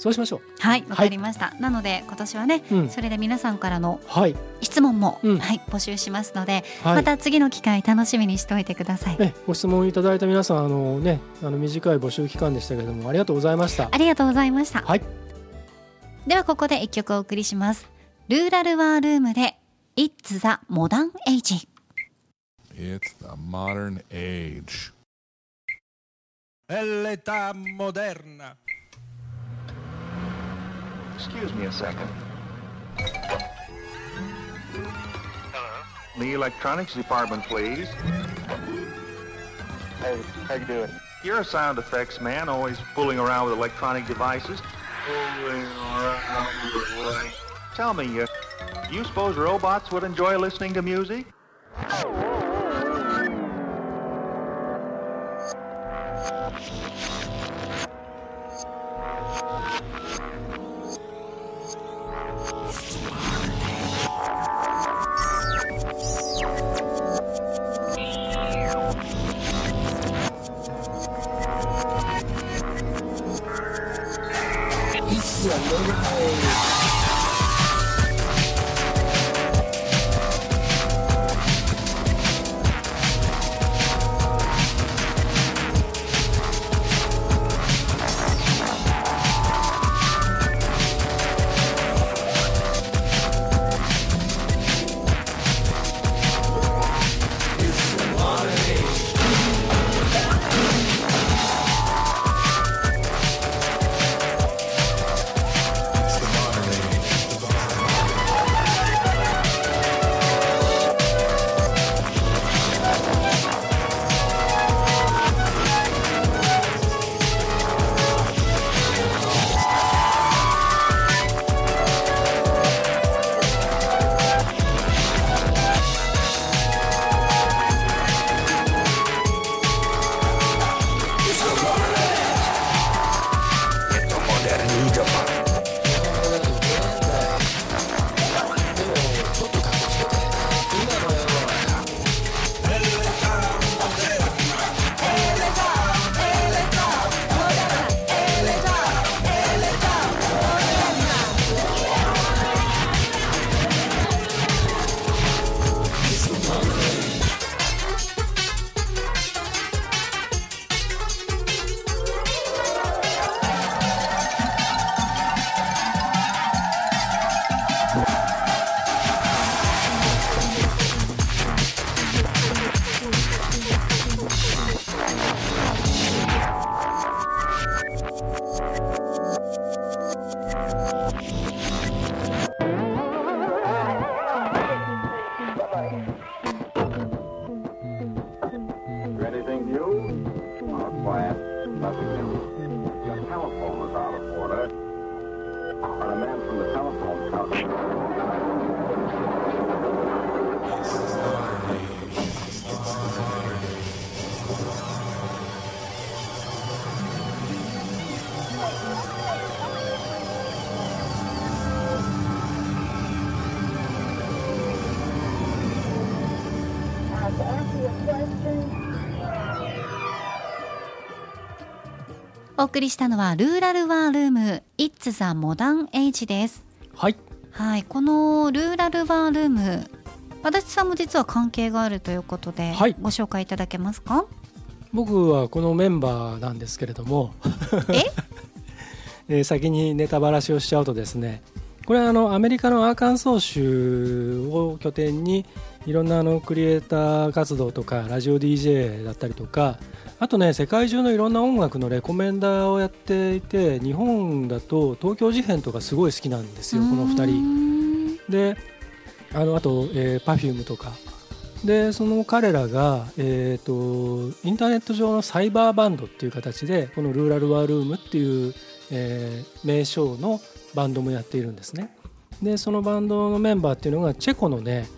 そうしましょはいわかりました、なので今年はね、それで皆さんからのはい、質問も、うん。はい募集しますので、はい、また次の機会楽しみにしておいてください。えご質問いただいた皆さんあのねあの短い募集期間でしたけれどもありがとうございました。ありがとうございました、はい。ではここで一曲お送りします。ルーラルワールームで It's the Modern Age It's the modern age. È l'età moderna. Excuse me a second. Hello. The electronics department, please. Hey, how you doing? You're a sound effects man, always fooling around with electronic devices. Fooling around with Tell me, uh, do you suppose robots would enjoy listening to music? お送りしたのはルーラルワールーム It's the Modern Age です。はい。はいこのルーラルワールーム足立さんも実は関係があるということで、はい。ご紹介いただけますか？僕はこのメンバーなんですけれども。え？えー先にネタばらしをしちゃうとですねこれはあのアメリカのアーカンソー州を拠点にいろんなあのクリエイター活動とかラジオ DJ だったりとかあとね世界中のいろんな音楽のレコメンダーをやっていて日本だと東京事変とかすごい好きなんですよこの2人。人であのあと、えー、Perfume とか。でその彼らが、えー、とインターネット上のサイバーバンドっていう形でこのルーラルワールームっていう、えー名称のバンドもやっているんですね。でそのバンドのメンバーっていうのがチェコのね、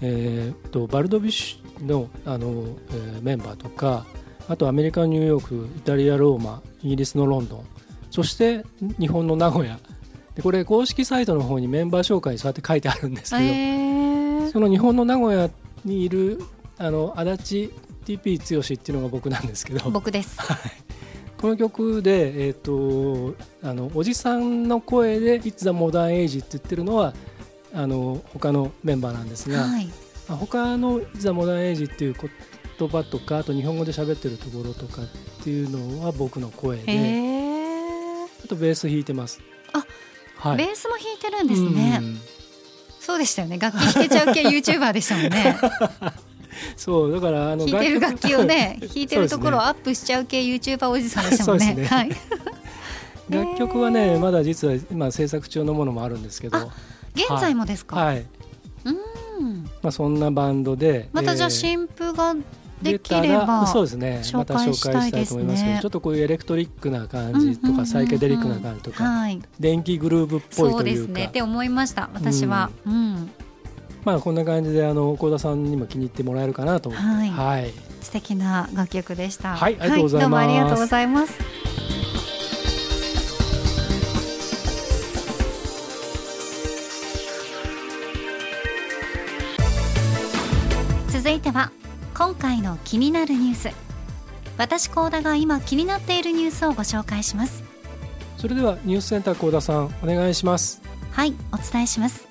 えー、とバルドビッシュのあの、えーメンバーとかあとアメリカニューヨークイタリアローマイギリスのロンドンそして日本の名古屋。でこれ公式サイトの方にメンバー紹介にそうやって書いてあるんですけど、えー、その日本の名古屋にいるあの足立 TP 剛っていうのが僕なんですけど僕です。この曲で、えー、とあのおじさんの声で「It's the Modern Age」って言ってるのはあの他のメンバーなんですが、はい。まあ他の「It's the Modern Age」っていう言葉とかあと日本語で喋ってるところとかっていうのは僕の声へでえあとベース弾いてます。あはい、ベースも弾いてるんですね。うん。そうでしたよね。楽器弾けちゃう系 YouTuber でしたもんね。そうだからあの弾いてる楽器をね弾いてるところをアップしちゃう系 YouTuber おじさんでしたもんね。ね。はい。楽曲はねまだ実は今制作中のものもあるんですけどあ現在もですか、はい。うん。まあ、そんなバンドでまたじゃあえー新譜ができればそうですね。紹また紹介介したいと思いますけどちょっとこういうエレクトリックな感じとうんうんうんうん。かサイケデリックな感じとかはい。電気グルーブっぽいそうですね。って思いました私は、うん。まあこんな感じであの幸田さんにも気に入ってもらえるかなと思って。はい。はい。素敵な楽曲でした。はいありがとうございます。どうもありがとうございます続いては今回の気になるニュース。私高田が今気になっているニュースをご紹介します。それではニュースセンター幸田さんお願いします。はいお伝えします。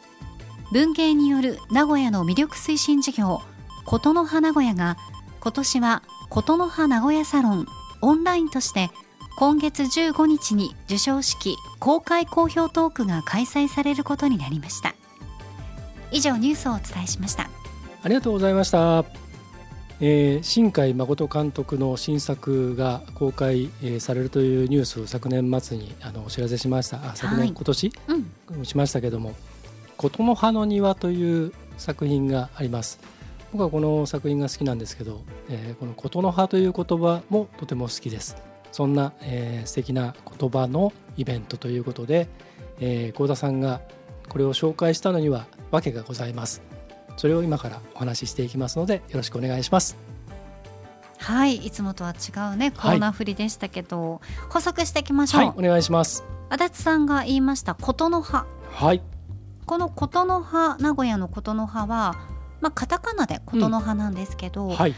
文芸による名古屋の魅力推進事業。琴の葉名古屋が今年は琴の葉名古屋サロンオンラインとして今月15日に授賞式公開公表トークが開催されることになりました。以上ニュースをお伝えしましたありがとうございました。えー新海誠監督の新作が公開、えーされるというニュースを昨年末にあのお知らせしました。あ昨年、はい。今年？うん。しましたけども「琴の葉の庭」という作品があります。僕はこの作品が好きなんですけど、えーこの「琴の葉」という言葉もとても好きです。そんな、えー素敵な言葉のイベントということでえー幸、田さんがこれを紹介したのには訳がございますそれを今からお話ししていきますのでよろしくお願いします。はいいつもとは違うねコーナー振りでしたけど、補足していきましょう、はいお願いします。足立さんが言いました琴の葉。はい。この琴の葉名古屋の琴の葉は、まあ、カタカナで琴の葉なんですけど、はい。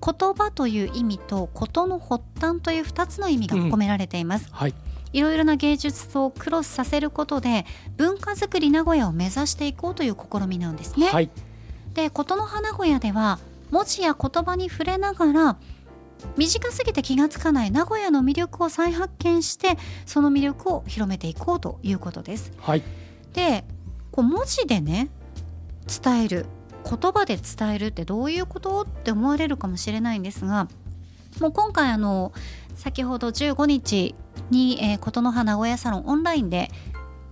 言葉という意味と琴の発端という2つの意味が込められています、はい。いろいろな芸術とクロスさせることで文化づくり名古屋を目指していこうという試みなんですね、はいで琴の葉名古屋では文字や言葉に触れながら短すぎて気がつかない名古屋の魅力を再発見してその魅力を広めていこうということです。はい。でこう文字でね伝える言葉で伝えるってどういうことって思われるかもしれないんですがもう今回あの先ほど15日に、えー、琴の葉名古屋サロンオンラインで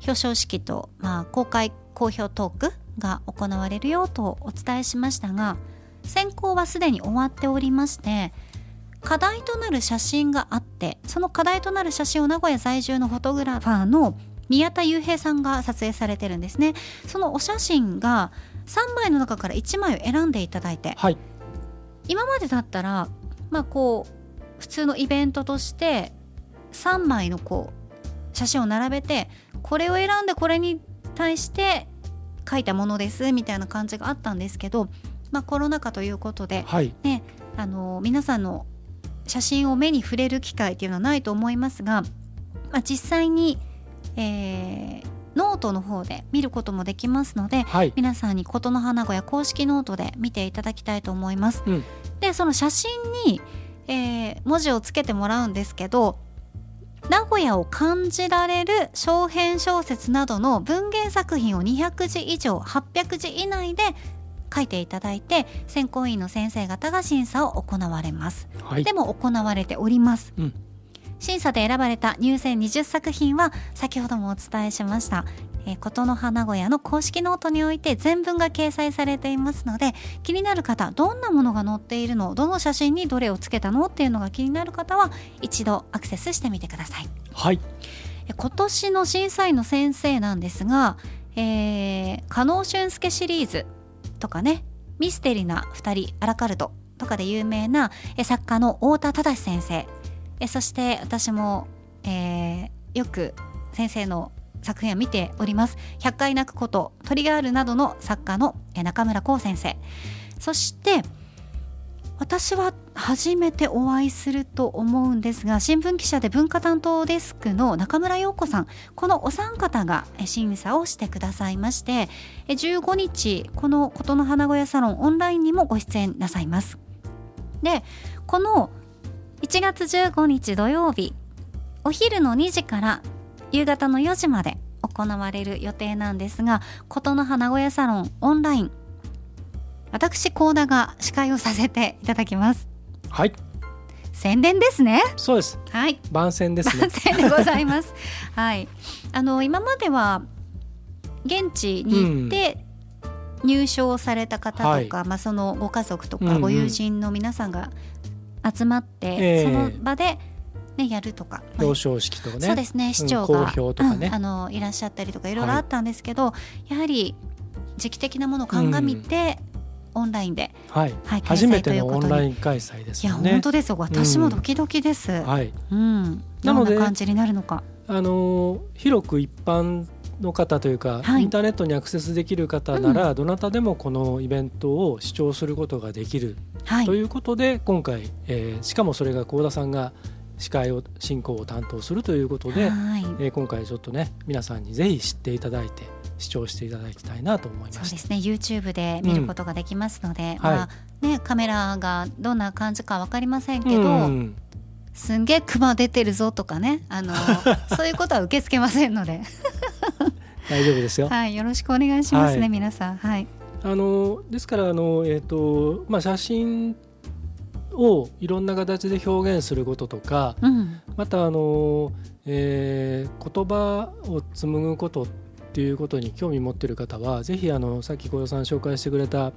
表彰式と、まあ、公開好評トークが行われるよとお伝えしましたが選考はすでに終わっておりまして課題となる写真があってその課題となる写真を名古屋在住のフォトグラファーの宮田雄平さんが撮影されてるんですね。そのお写真が3枚の中から1枚を選んでいただいてはい。今までだったらまあこう普通のイベントとして3枚のこう写真を並べてこれを選んでこれに対して書いたものですみたいな感じがあったんですけど、まあ、コロナ禍ということで、はい。ね、あの皆さんの写真を目に触れる機会っていうのはないと思いますが、まあ、実際に、えーノートの方で見ることもできますのではい。皆さんにコトノハなごや公式ノートで見ていただきたいと思います。うん。でその写真に、えー文字をつけてもらうんですけど名古屋を感じられる小編小説などの文芸作品を200字以上800字以内で書いていただいて選考委員の先生方が審査を行われます。はい。でも行われております、うん。審査で選ばれた入選20作品は先ほどもお伝えしましたえの花小屋の公式ノートにおいて全文が掲載されていますので気になる方どんなものが載っているのどの写真にどれをつけたのっていうのが気になる方は一度アクセスしてみてください。はい。え今年の審査員の先生なんですが、えー、加納俊介シリーズとかねミステリーな2人アラカルトとかで有名なえ作家の太田忠先生。えそして私も、えーよく先生の作品を見ております「百回泣くこと」「トリガール」などの作家の中村光先生。そして私は初めてお会いすると思うんですが新聞記者で文化担当デスクの中村陽子さん。このお三方が審査をしてくださいまして15日この琴の花小屋サロンオンラインにもご出演なさいます。でこの1月15日土曜日お昼の2時から夕方の4時まで行われる予定なんですが琴の花小屋サロンオンライン私高田が司会をさせていただきます。はい。宣伝ですね。そうです。はい。番宣ですね。番宣でございます。はい。あの今までは現地に行って入賞された方とか、まあ、そのご家族とうんうん。かご友人の皆さんが集まって、ええ。その場で、ね、やるとか、まあ表彰式とかね。そうですね市長うんが、公表とかね。うんあのいらっしゃったりとかいろいろあったんですけど、やはり時期的なものを鑑みて、オンラインで、はい、はい、初めてのオンライン開催ですいや本当ですよ。私もドキドキです、はい。うん、なのでどんな感じになるのか。あのー広く一般の方というか、はい。インターネットにアクセスできる方なら、どなたでもこのイベントを視聴することができる。はい。ということで、今回、えーしかもそれが幸田さんが司会を進行を担当するということで、はい。えー今回ちょっとね皆さんにぜひ知っていただいて視聴していただきたいなと思いました。そうですね。YouTube で見ることができますので、ん。まあねカメラがどんな感じかわかりませんけど、うんすんげえクマ出てるぞとかねあの そういうことは受け付けませんので、大丈夫ですよ。はい、よろしくお願いしますね、はい。皆さん。はい。あのですからあの、えーとまあ、写真をいろんな形で表現することとかうん。またあの、えー言葉を紡ぐことっていうことに興味持っている方はぜひあのさっき小田さん紹介してくれた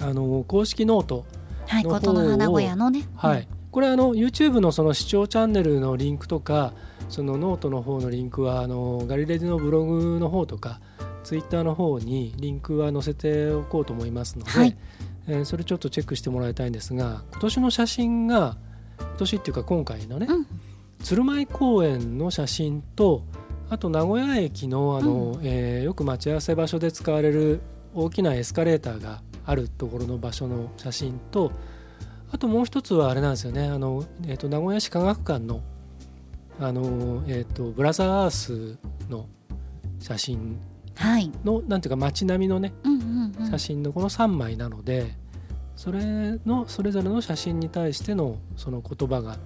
あの公式 note、はいの方をコトノハなごやのね。はい、これあの YouTube のその視聴チャンネルのリンクとかそのノートの方のリンクはあのがりれでぃのブログの方とかツイッターの方にリンクは載せておこうと思いますので、はいえーそれちょっとチェックしてもらいたいんですが今年の写真が今年っていうか今回のね、うん。鶴舞公園の写真とあと名古屋駅のあの、えーよく待ち合わせ場所で使われる大きなエスカレーターがあるところの場所の写真とあともう一つはあれなんですよねあの、えー、と名古屋市科学館のあの、えー、とブラザーアースの写真はいのなんていうか街並みのね写真のこの3枚なので、それのそれぞれの写真に対してのその言葉が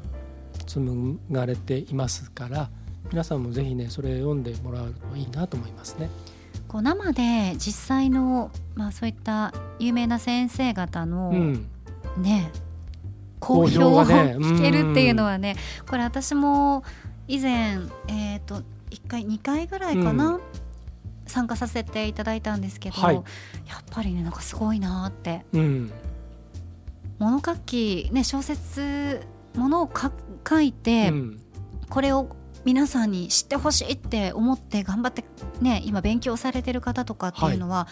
紡がれていますから皆さんもぜひねそれ読んでもらうといいなと思いますね。こう生で実際の、まあ、そういった有名な先生方の、うん、ね好好評を聞けるっていうのはねこれ私も以前えっ、と1回2回ぐらいかな、うん参加させていただいたんですけど、はい。やっぱりねなんかすごいなって。うん、物書きね小説ものをか書いて、うん。これを皆さんに知ってほしいって思って頑張ってね今勉強されてる方とかっていうのは、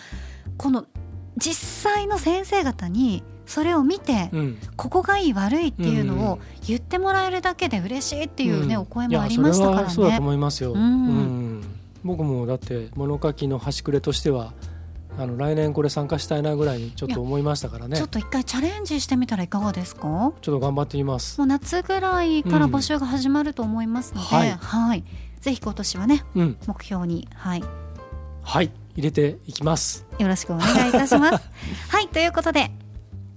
この実際の先生方にそれを見て、うん。ここがいい悪いっていうのを言ってもらえるだけで嬉しいっていうね、ん。お声もありましたからいやそれはそうだとね。思いますよ、うん。うん僕もだって物書きの端くれとしてはあの来年これ参加したいなぐらいにちょっと思いましたからね。ちょちょっと一回チャレンジしてみたらいかがですか？もっと頑張ってみます。う夏ぐらいから募集が始まると思いますので、はい。はい。ぜひ今年はねうん。目標に、はい、はい。入れていきます。よろしくお願いいたします。はい。ということで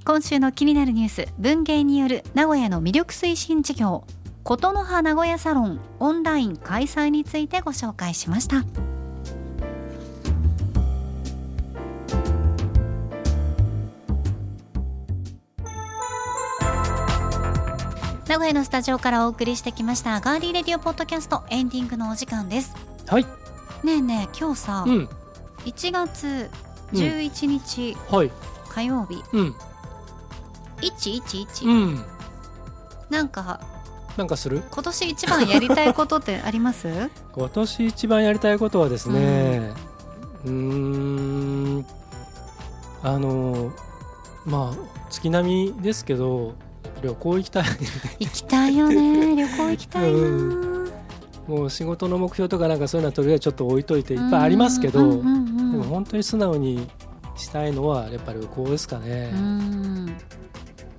今週の気になるニュース文芸による名古屋の魅力推進事業琴の葉名古屋サロンオンライン開催についてご紹介しました。名古屋のスタジオからお送りしてきましたガーリーレディオポッドキャストエンディングのお時間です。はい。ねえねえ今日さ、うん。1月11日はい。火曜日、うん。111、うん。なんかなんかする？今年一番やりたいことってあります？今年一番やりたいことはですねうーんあのまあ月並みですけど旅行行きたい。行きたいよね 旅行行きたいな、うもう仕事の目標とかなんかそういうのはとりあえずちょっと置いといていっぱいありますけど、うんうんうん。うんでも本当に素直にしたいのはやっぱり旅行ですかね、うん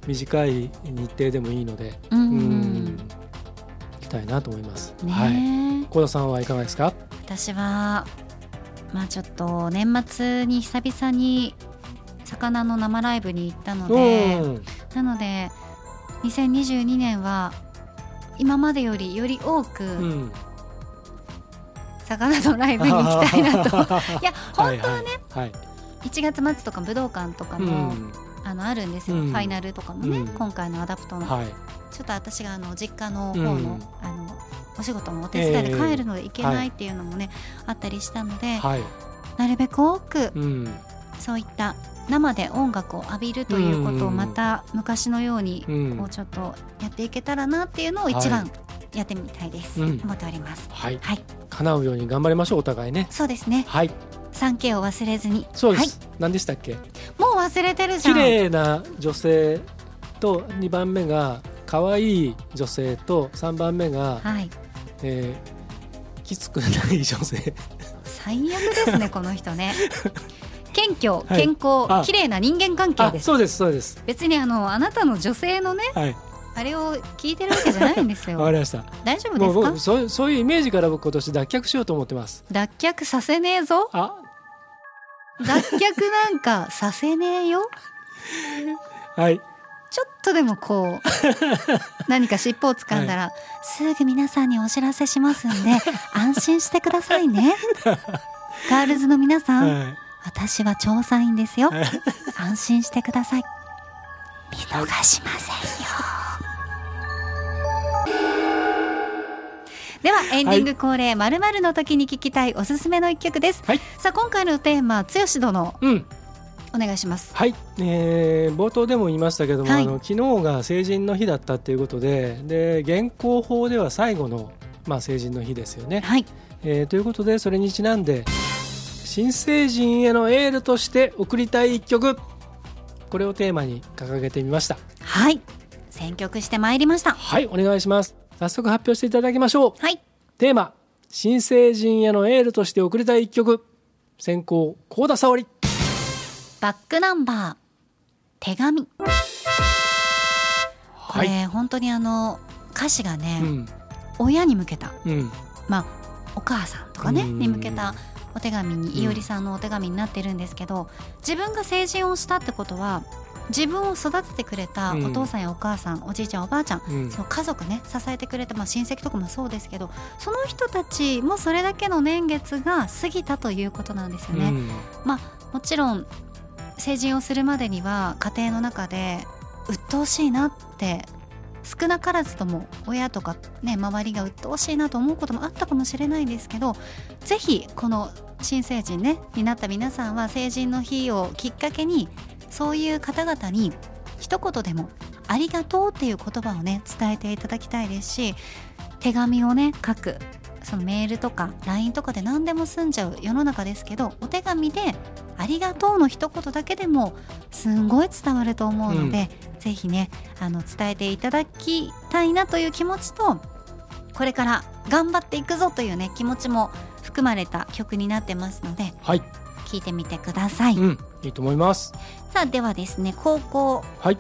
短い日程でもいいので、うんうん行きたいなと思います。はい。幸田さんはいかがですか？私はまあちょっと年末に久々に魚の生ライブに行ったので、うんなので2022年は今までよりより多くうん。サカナのライブに行きたいなと いやはい本当はね、はい。1月末とか武道館とかうも、ん。あのあるんですよ、うん。ファイナルとかもね、うん。今回のアダプトの、はい。ちょっと私があの実家の方の,、うん。あのお仕事のお手伝いで帰るので行けはないいっていうのもね、あったりしたので、はい。なるべく多くうん。そういった生で音楽を浴びるということをうんまた昔のようにうん。こうちょっとやっていけたらなっていうのを一番やってみたいです、うん。思っております。はい。はい。叶うように頑張りましょうお互いね。そうですね。はい。3K を忘れずにそうです。何でしたっけ？はい、もう忘れてるじゃ綺ん麗な女性と2番目が可愛い女性と3番目が、はいえーきつくない女性。最悪ですね この人ね謙虚はい健康、あ綺麗な人間関係ですあそうですそうです。別にあのあなたの女性のねはい。あれを聞いてるわけじゃないんですよ わかりました。大丈夫ですか？僕そういうそういうイメージから僕今年脱却しようと思ってます。脱却させねえぞあ脱却なんかさせねえよ。はい。ちょっとでもこう 何か尻尾を掴んだら、すぐ皆さんにお知らせしますんで 安心してくださいね。ガールズの皆さん、はい。私は調査員ですよ。はい。安心してください。見逃しませんよ、ではエンディング恒例まるまるの時に聞きたいおすすめの一曲です、はい。さあ今回のテーマ剛殿うん。お願いします。はい、えー冒頭でも言いましたけども、はい。あの昨日が成人の日だったということでで現行法では最後の、まあ、成人の日ですよね、はい。えーということでそれにちなんで新成人へのエールとして送りたい一曲。これをテーマに掲げてみました。はい。選曲してまいりました。はいお願いします早速発表していただきましょう。はい。テーマ新成人へのエールとして送りたい一曲。先行幸田沙織。バックナンバー手紙。こはい。れ、本当にあの歌詞がね、うん。親に向けた。うん。まあお母さんとかねうん。に向けたお手紙にん。いおりさんのお手紙になってるんですけど自分が成人をしたってことは自分を育ててくれたうん。お父さんやお母さん、おじいちゃんおばあちゃんうん。その家族ね支えてくれた、まあ、親戚とかもそうですけどその人たちもそれだけの年月が過ぎたということなんですよね。うん。まあもちろん成人をするまでには家庭の中で鬱陶しいなって少なからずとも親とかね周りが鬱陶しいなと思うこともあったかもしれないんですけどぜひこの新成人ねになった皆さんは成人の日をきっかけにそういう方々に一言でもありがとうっていう言葉をね伝えていただきたいですし手紙をね書くそのメールとか LINE とかで何でも済んじゃう世の中ですけどお手紙で「ありがとう」の一言だけでもすんごい伝わると思うので、ぜひねあの伝えていただきたいなという気持ちとこれから頑張っていくぞというね気持ちも含まれた曲になってますのではい、聞いてみてください、うん、いいと思います。さあではですね高校はい。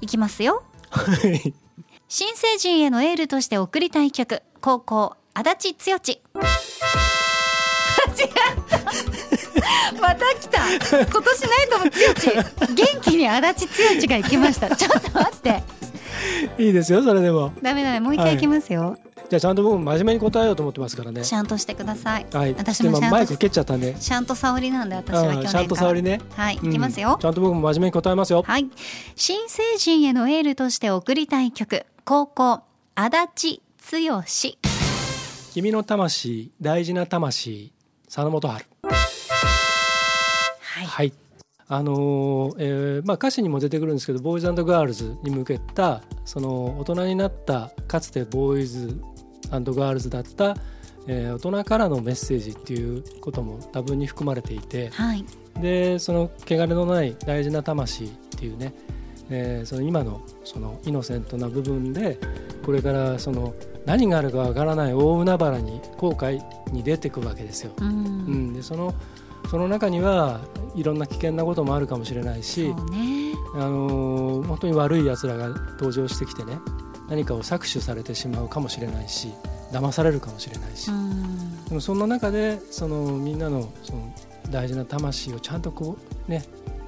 いきますよ。新成人へのエールとして送りたい曲。高校足立剛。違う。また来た。今年ナイトも剛。元気に足立剛が行きました。ちょっと待って。いいですよ、それでも。ダメダメもう一回行きますよ、じゃあ、ちゃんと僕も真面目に答えようと思ってますからね。シャンとしてくださいはい。私もマイク蹴っちゃったんで。シャンと沙織なんで私は去年からうんと沙織ね。はいうん行きますよ、ちゃんと僕も真面目に答えますよ。はい新成人へのエールとして送りたい曲高校足立剛君の魂、大事な魂、佐野元春。はいはい。あのーえーまあ、歌詞にも出てくるんですけどボーイズガールズに向けたその大人になったかつてボーイズガールズだった、えー大人からのメッセージっていうことも多分に含まれていてはい。でその汚れのない大事な魂っていうね、えーその今のそのイノセントな部分でこれからその何があるかわからない大海原に後悔に出てくわけですよ。うん、うん、でそのその中にはいろんな危険なこともあるかもしれないし、ね。あのー本当に悪いやつらが登場してきてね何かを搾取されてしまうかもしれないし騙されるかもしれないし、うん。でもそんな中でそのみんなのその大事な魂をちゃんとこうね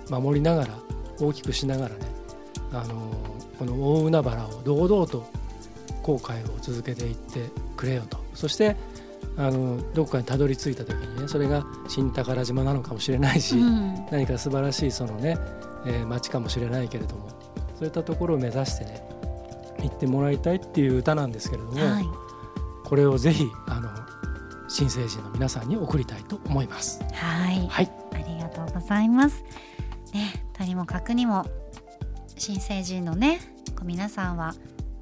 守りながら大きくしながらね、あのーこの大海原を堂々と後悔を続けていってくれよと。そしてあのどこかにたどり着いた時にねそれが新宝島なのかもしれないし、うん。何か素晴らしいそのね、えー街かもしれないけれどもそういったところを目指してね行ってもらいたいっていう歌なんですけれども、はいこれをぜひあの新成人の皆さんに送りたいと思います。はいはい、ありがとうございます。ね、とにもかくにも新成人のね、こう皆さんは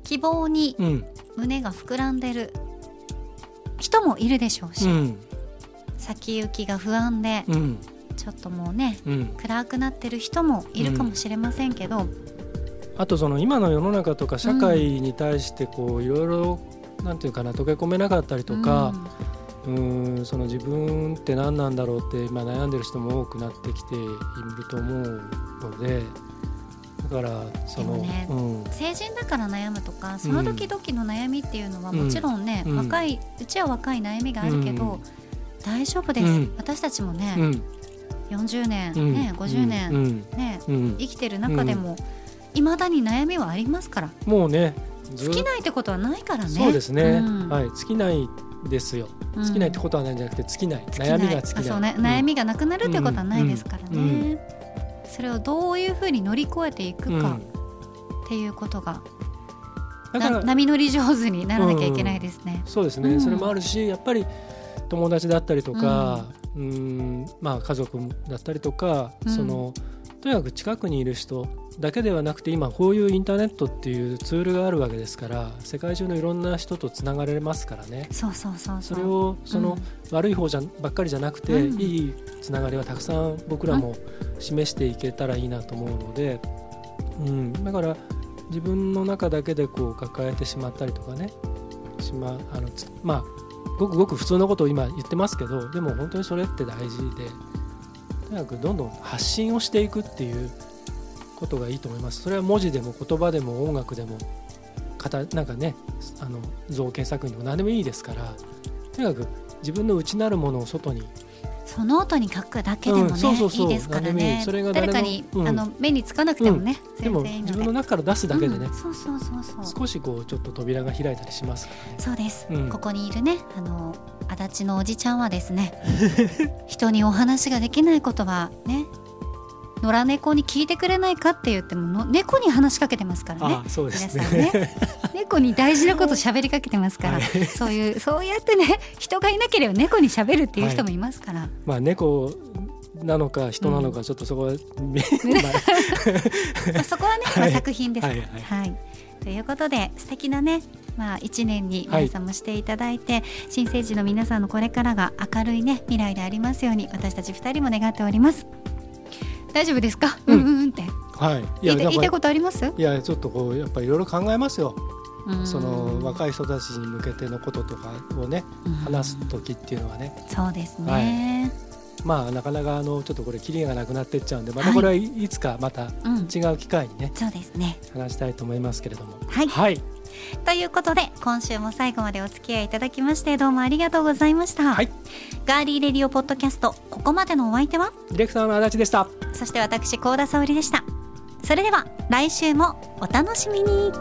希望にうん、胸が膨らんでる人もいるでしょうし、うん、先行きが不安でうん、ちょっともうねうん。暗くなってる人もいるかもしれませんけど、あとその今の世の中とか社会に対してこういろいろなんていうかな溶け込めなかったりとか、うん、その自分って何なんだろうって今悩んでる人も多くなってきていると思うのでだからその、ねうん。成人だから悩むとかその時々の悩みっていうのはもちろんね、うん。若いうちは若い悩みがあるけど、うん。大丈夫です、うん。私たちもね、うん。40年、うん。ね、50年、うん。ね、うん。生きてる中でもいま、未だに悩みはありますから。もうね尽きないってことはないからね。そうですね、ん。はい。尽きないですよ。うん。尽きないってことはないんじゃなくて尽きない、尽きない。悩みが尽きない。あそうね、うん。悩みがなくなるっていうことはないですからね、うん。うん。それをどういうふうに乗り越えていくかうん。っていうことが、波乗り上手にならなきゃいけないですね、そうですね、うん。それもあるしやっぱり友達だったりとか、うん、まあ家族だったりとか、うん。そのとにかく近くにいる人だけではなくて今こういうインターネットっていうツールがあるわけですから世界中のいろんな人とつながれますからね。そうそうそうそう。れをその、悪い方じゃばっかりじゃなくて、うん。いいつながりはたくさん僕らも示していけたらいいなと思うので、うん、だから自分の中だけでこう抱えてしまったりとかね。しまあのつまあごくごく普通のことを今言ってますけどでも本当にそれって大事でとにかくどんどん発信をしていくっていうことがいいと思います。それは文字でも言葉でも音楽でもなんかねあの造形作品でも何でもいいですからとにかく自分の内なるものを外にその音に書くだけでもね、いいですからね。いそれが誰かに、うん。あの目につかなくてもね、で。も自分の中から出すだけでね。うん、そうそうそうそう。少しこうちょっと扉が開いたりします。そうです、うん。ここにいるねあの足立のおじちゃんはですね 人にお話ができないことはね野良猫に聞いてくれないかって言ってもの猫に話しかけてますからね。あそうで皆すね。さんね。猫に大事なこと喋りかけてますから、はい。そういうそうやってね人がいなければ猫に喋るっていう人もいますから、まあ猫なのか人なのかちょっとそこは、みまあそこはね、まあはい。作品です。ははいい。はい。ということで素敵なね、まあ、1年に皆さんもしていただいて、新生児の皆さんのこれからが明るいね未来でありますように私たち2人も願っております大丈夫ですか、う、うんんうんうんって。はい。い言いた言いたいことあります？いやちょっとこうやっぱりいろいろ考えますよ。うん。その若い人たちに向けてのこととかをねうん。話す時っていうのはね。そうですね、まあなかなかあのちょっとこれキリがなくなっていっちゃうんでまはい。たこれはいいつかまたうん。違う機会にねそうですね。話したいと思いますけれども。はい。はいということで今週も最後までお付き合いいただきましてどうもありがとうございました、はい。ガーリーレディオポッドキャストここまでのお相手は？ディレクターの足立でした。そして私高田沙織でした。それでは来週もお楽しみに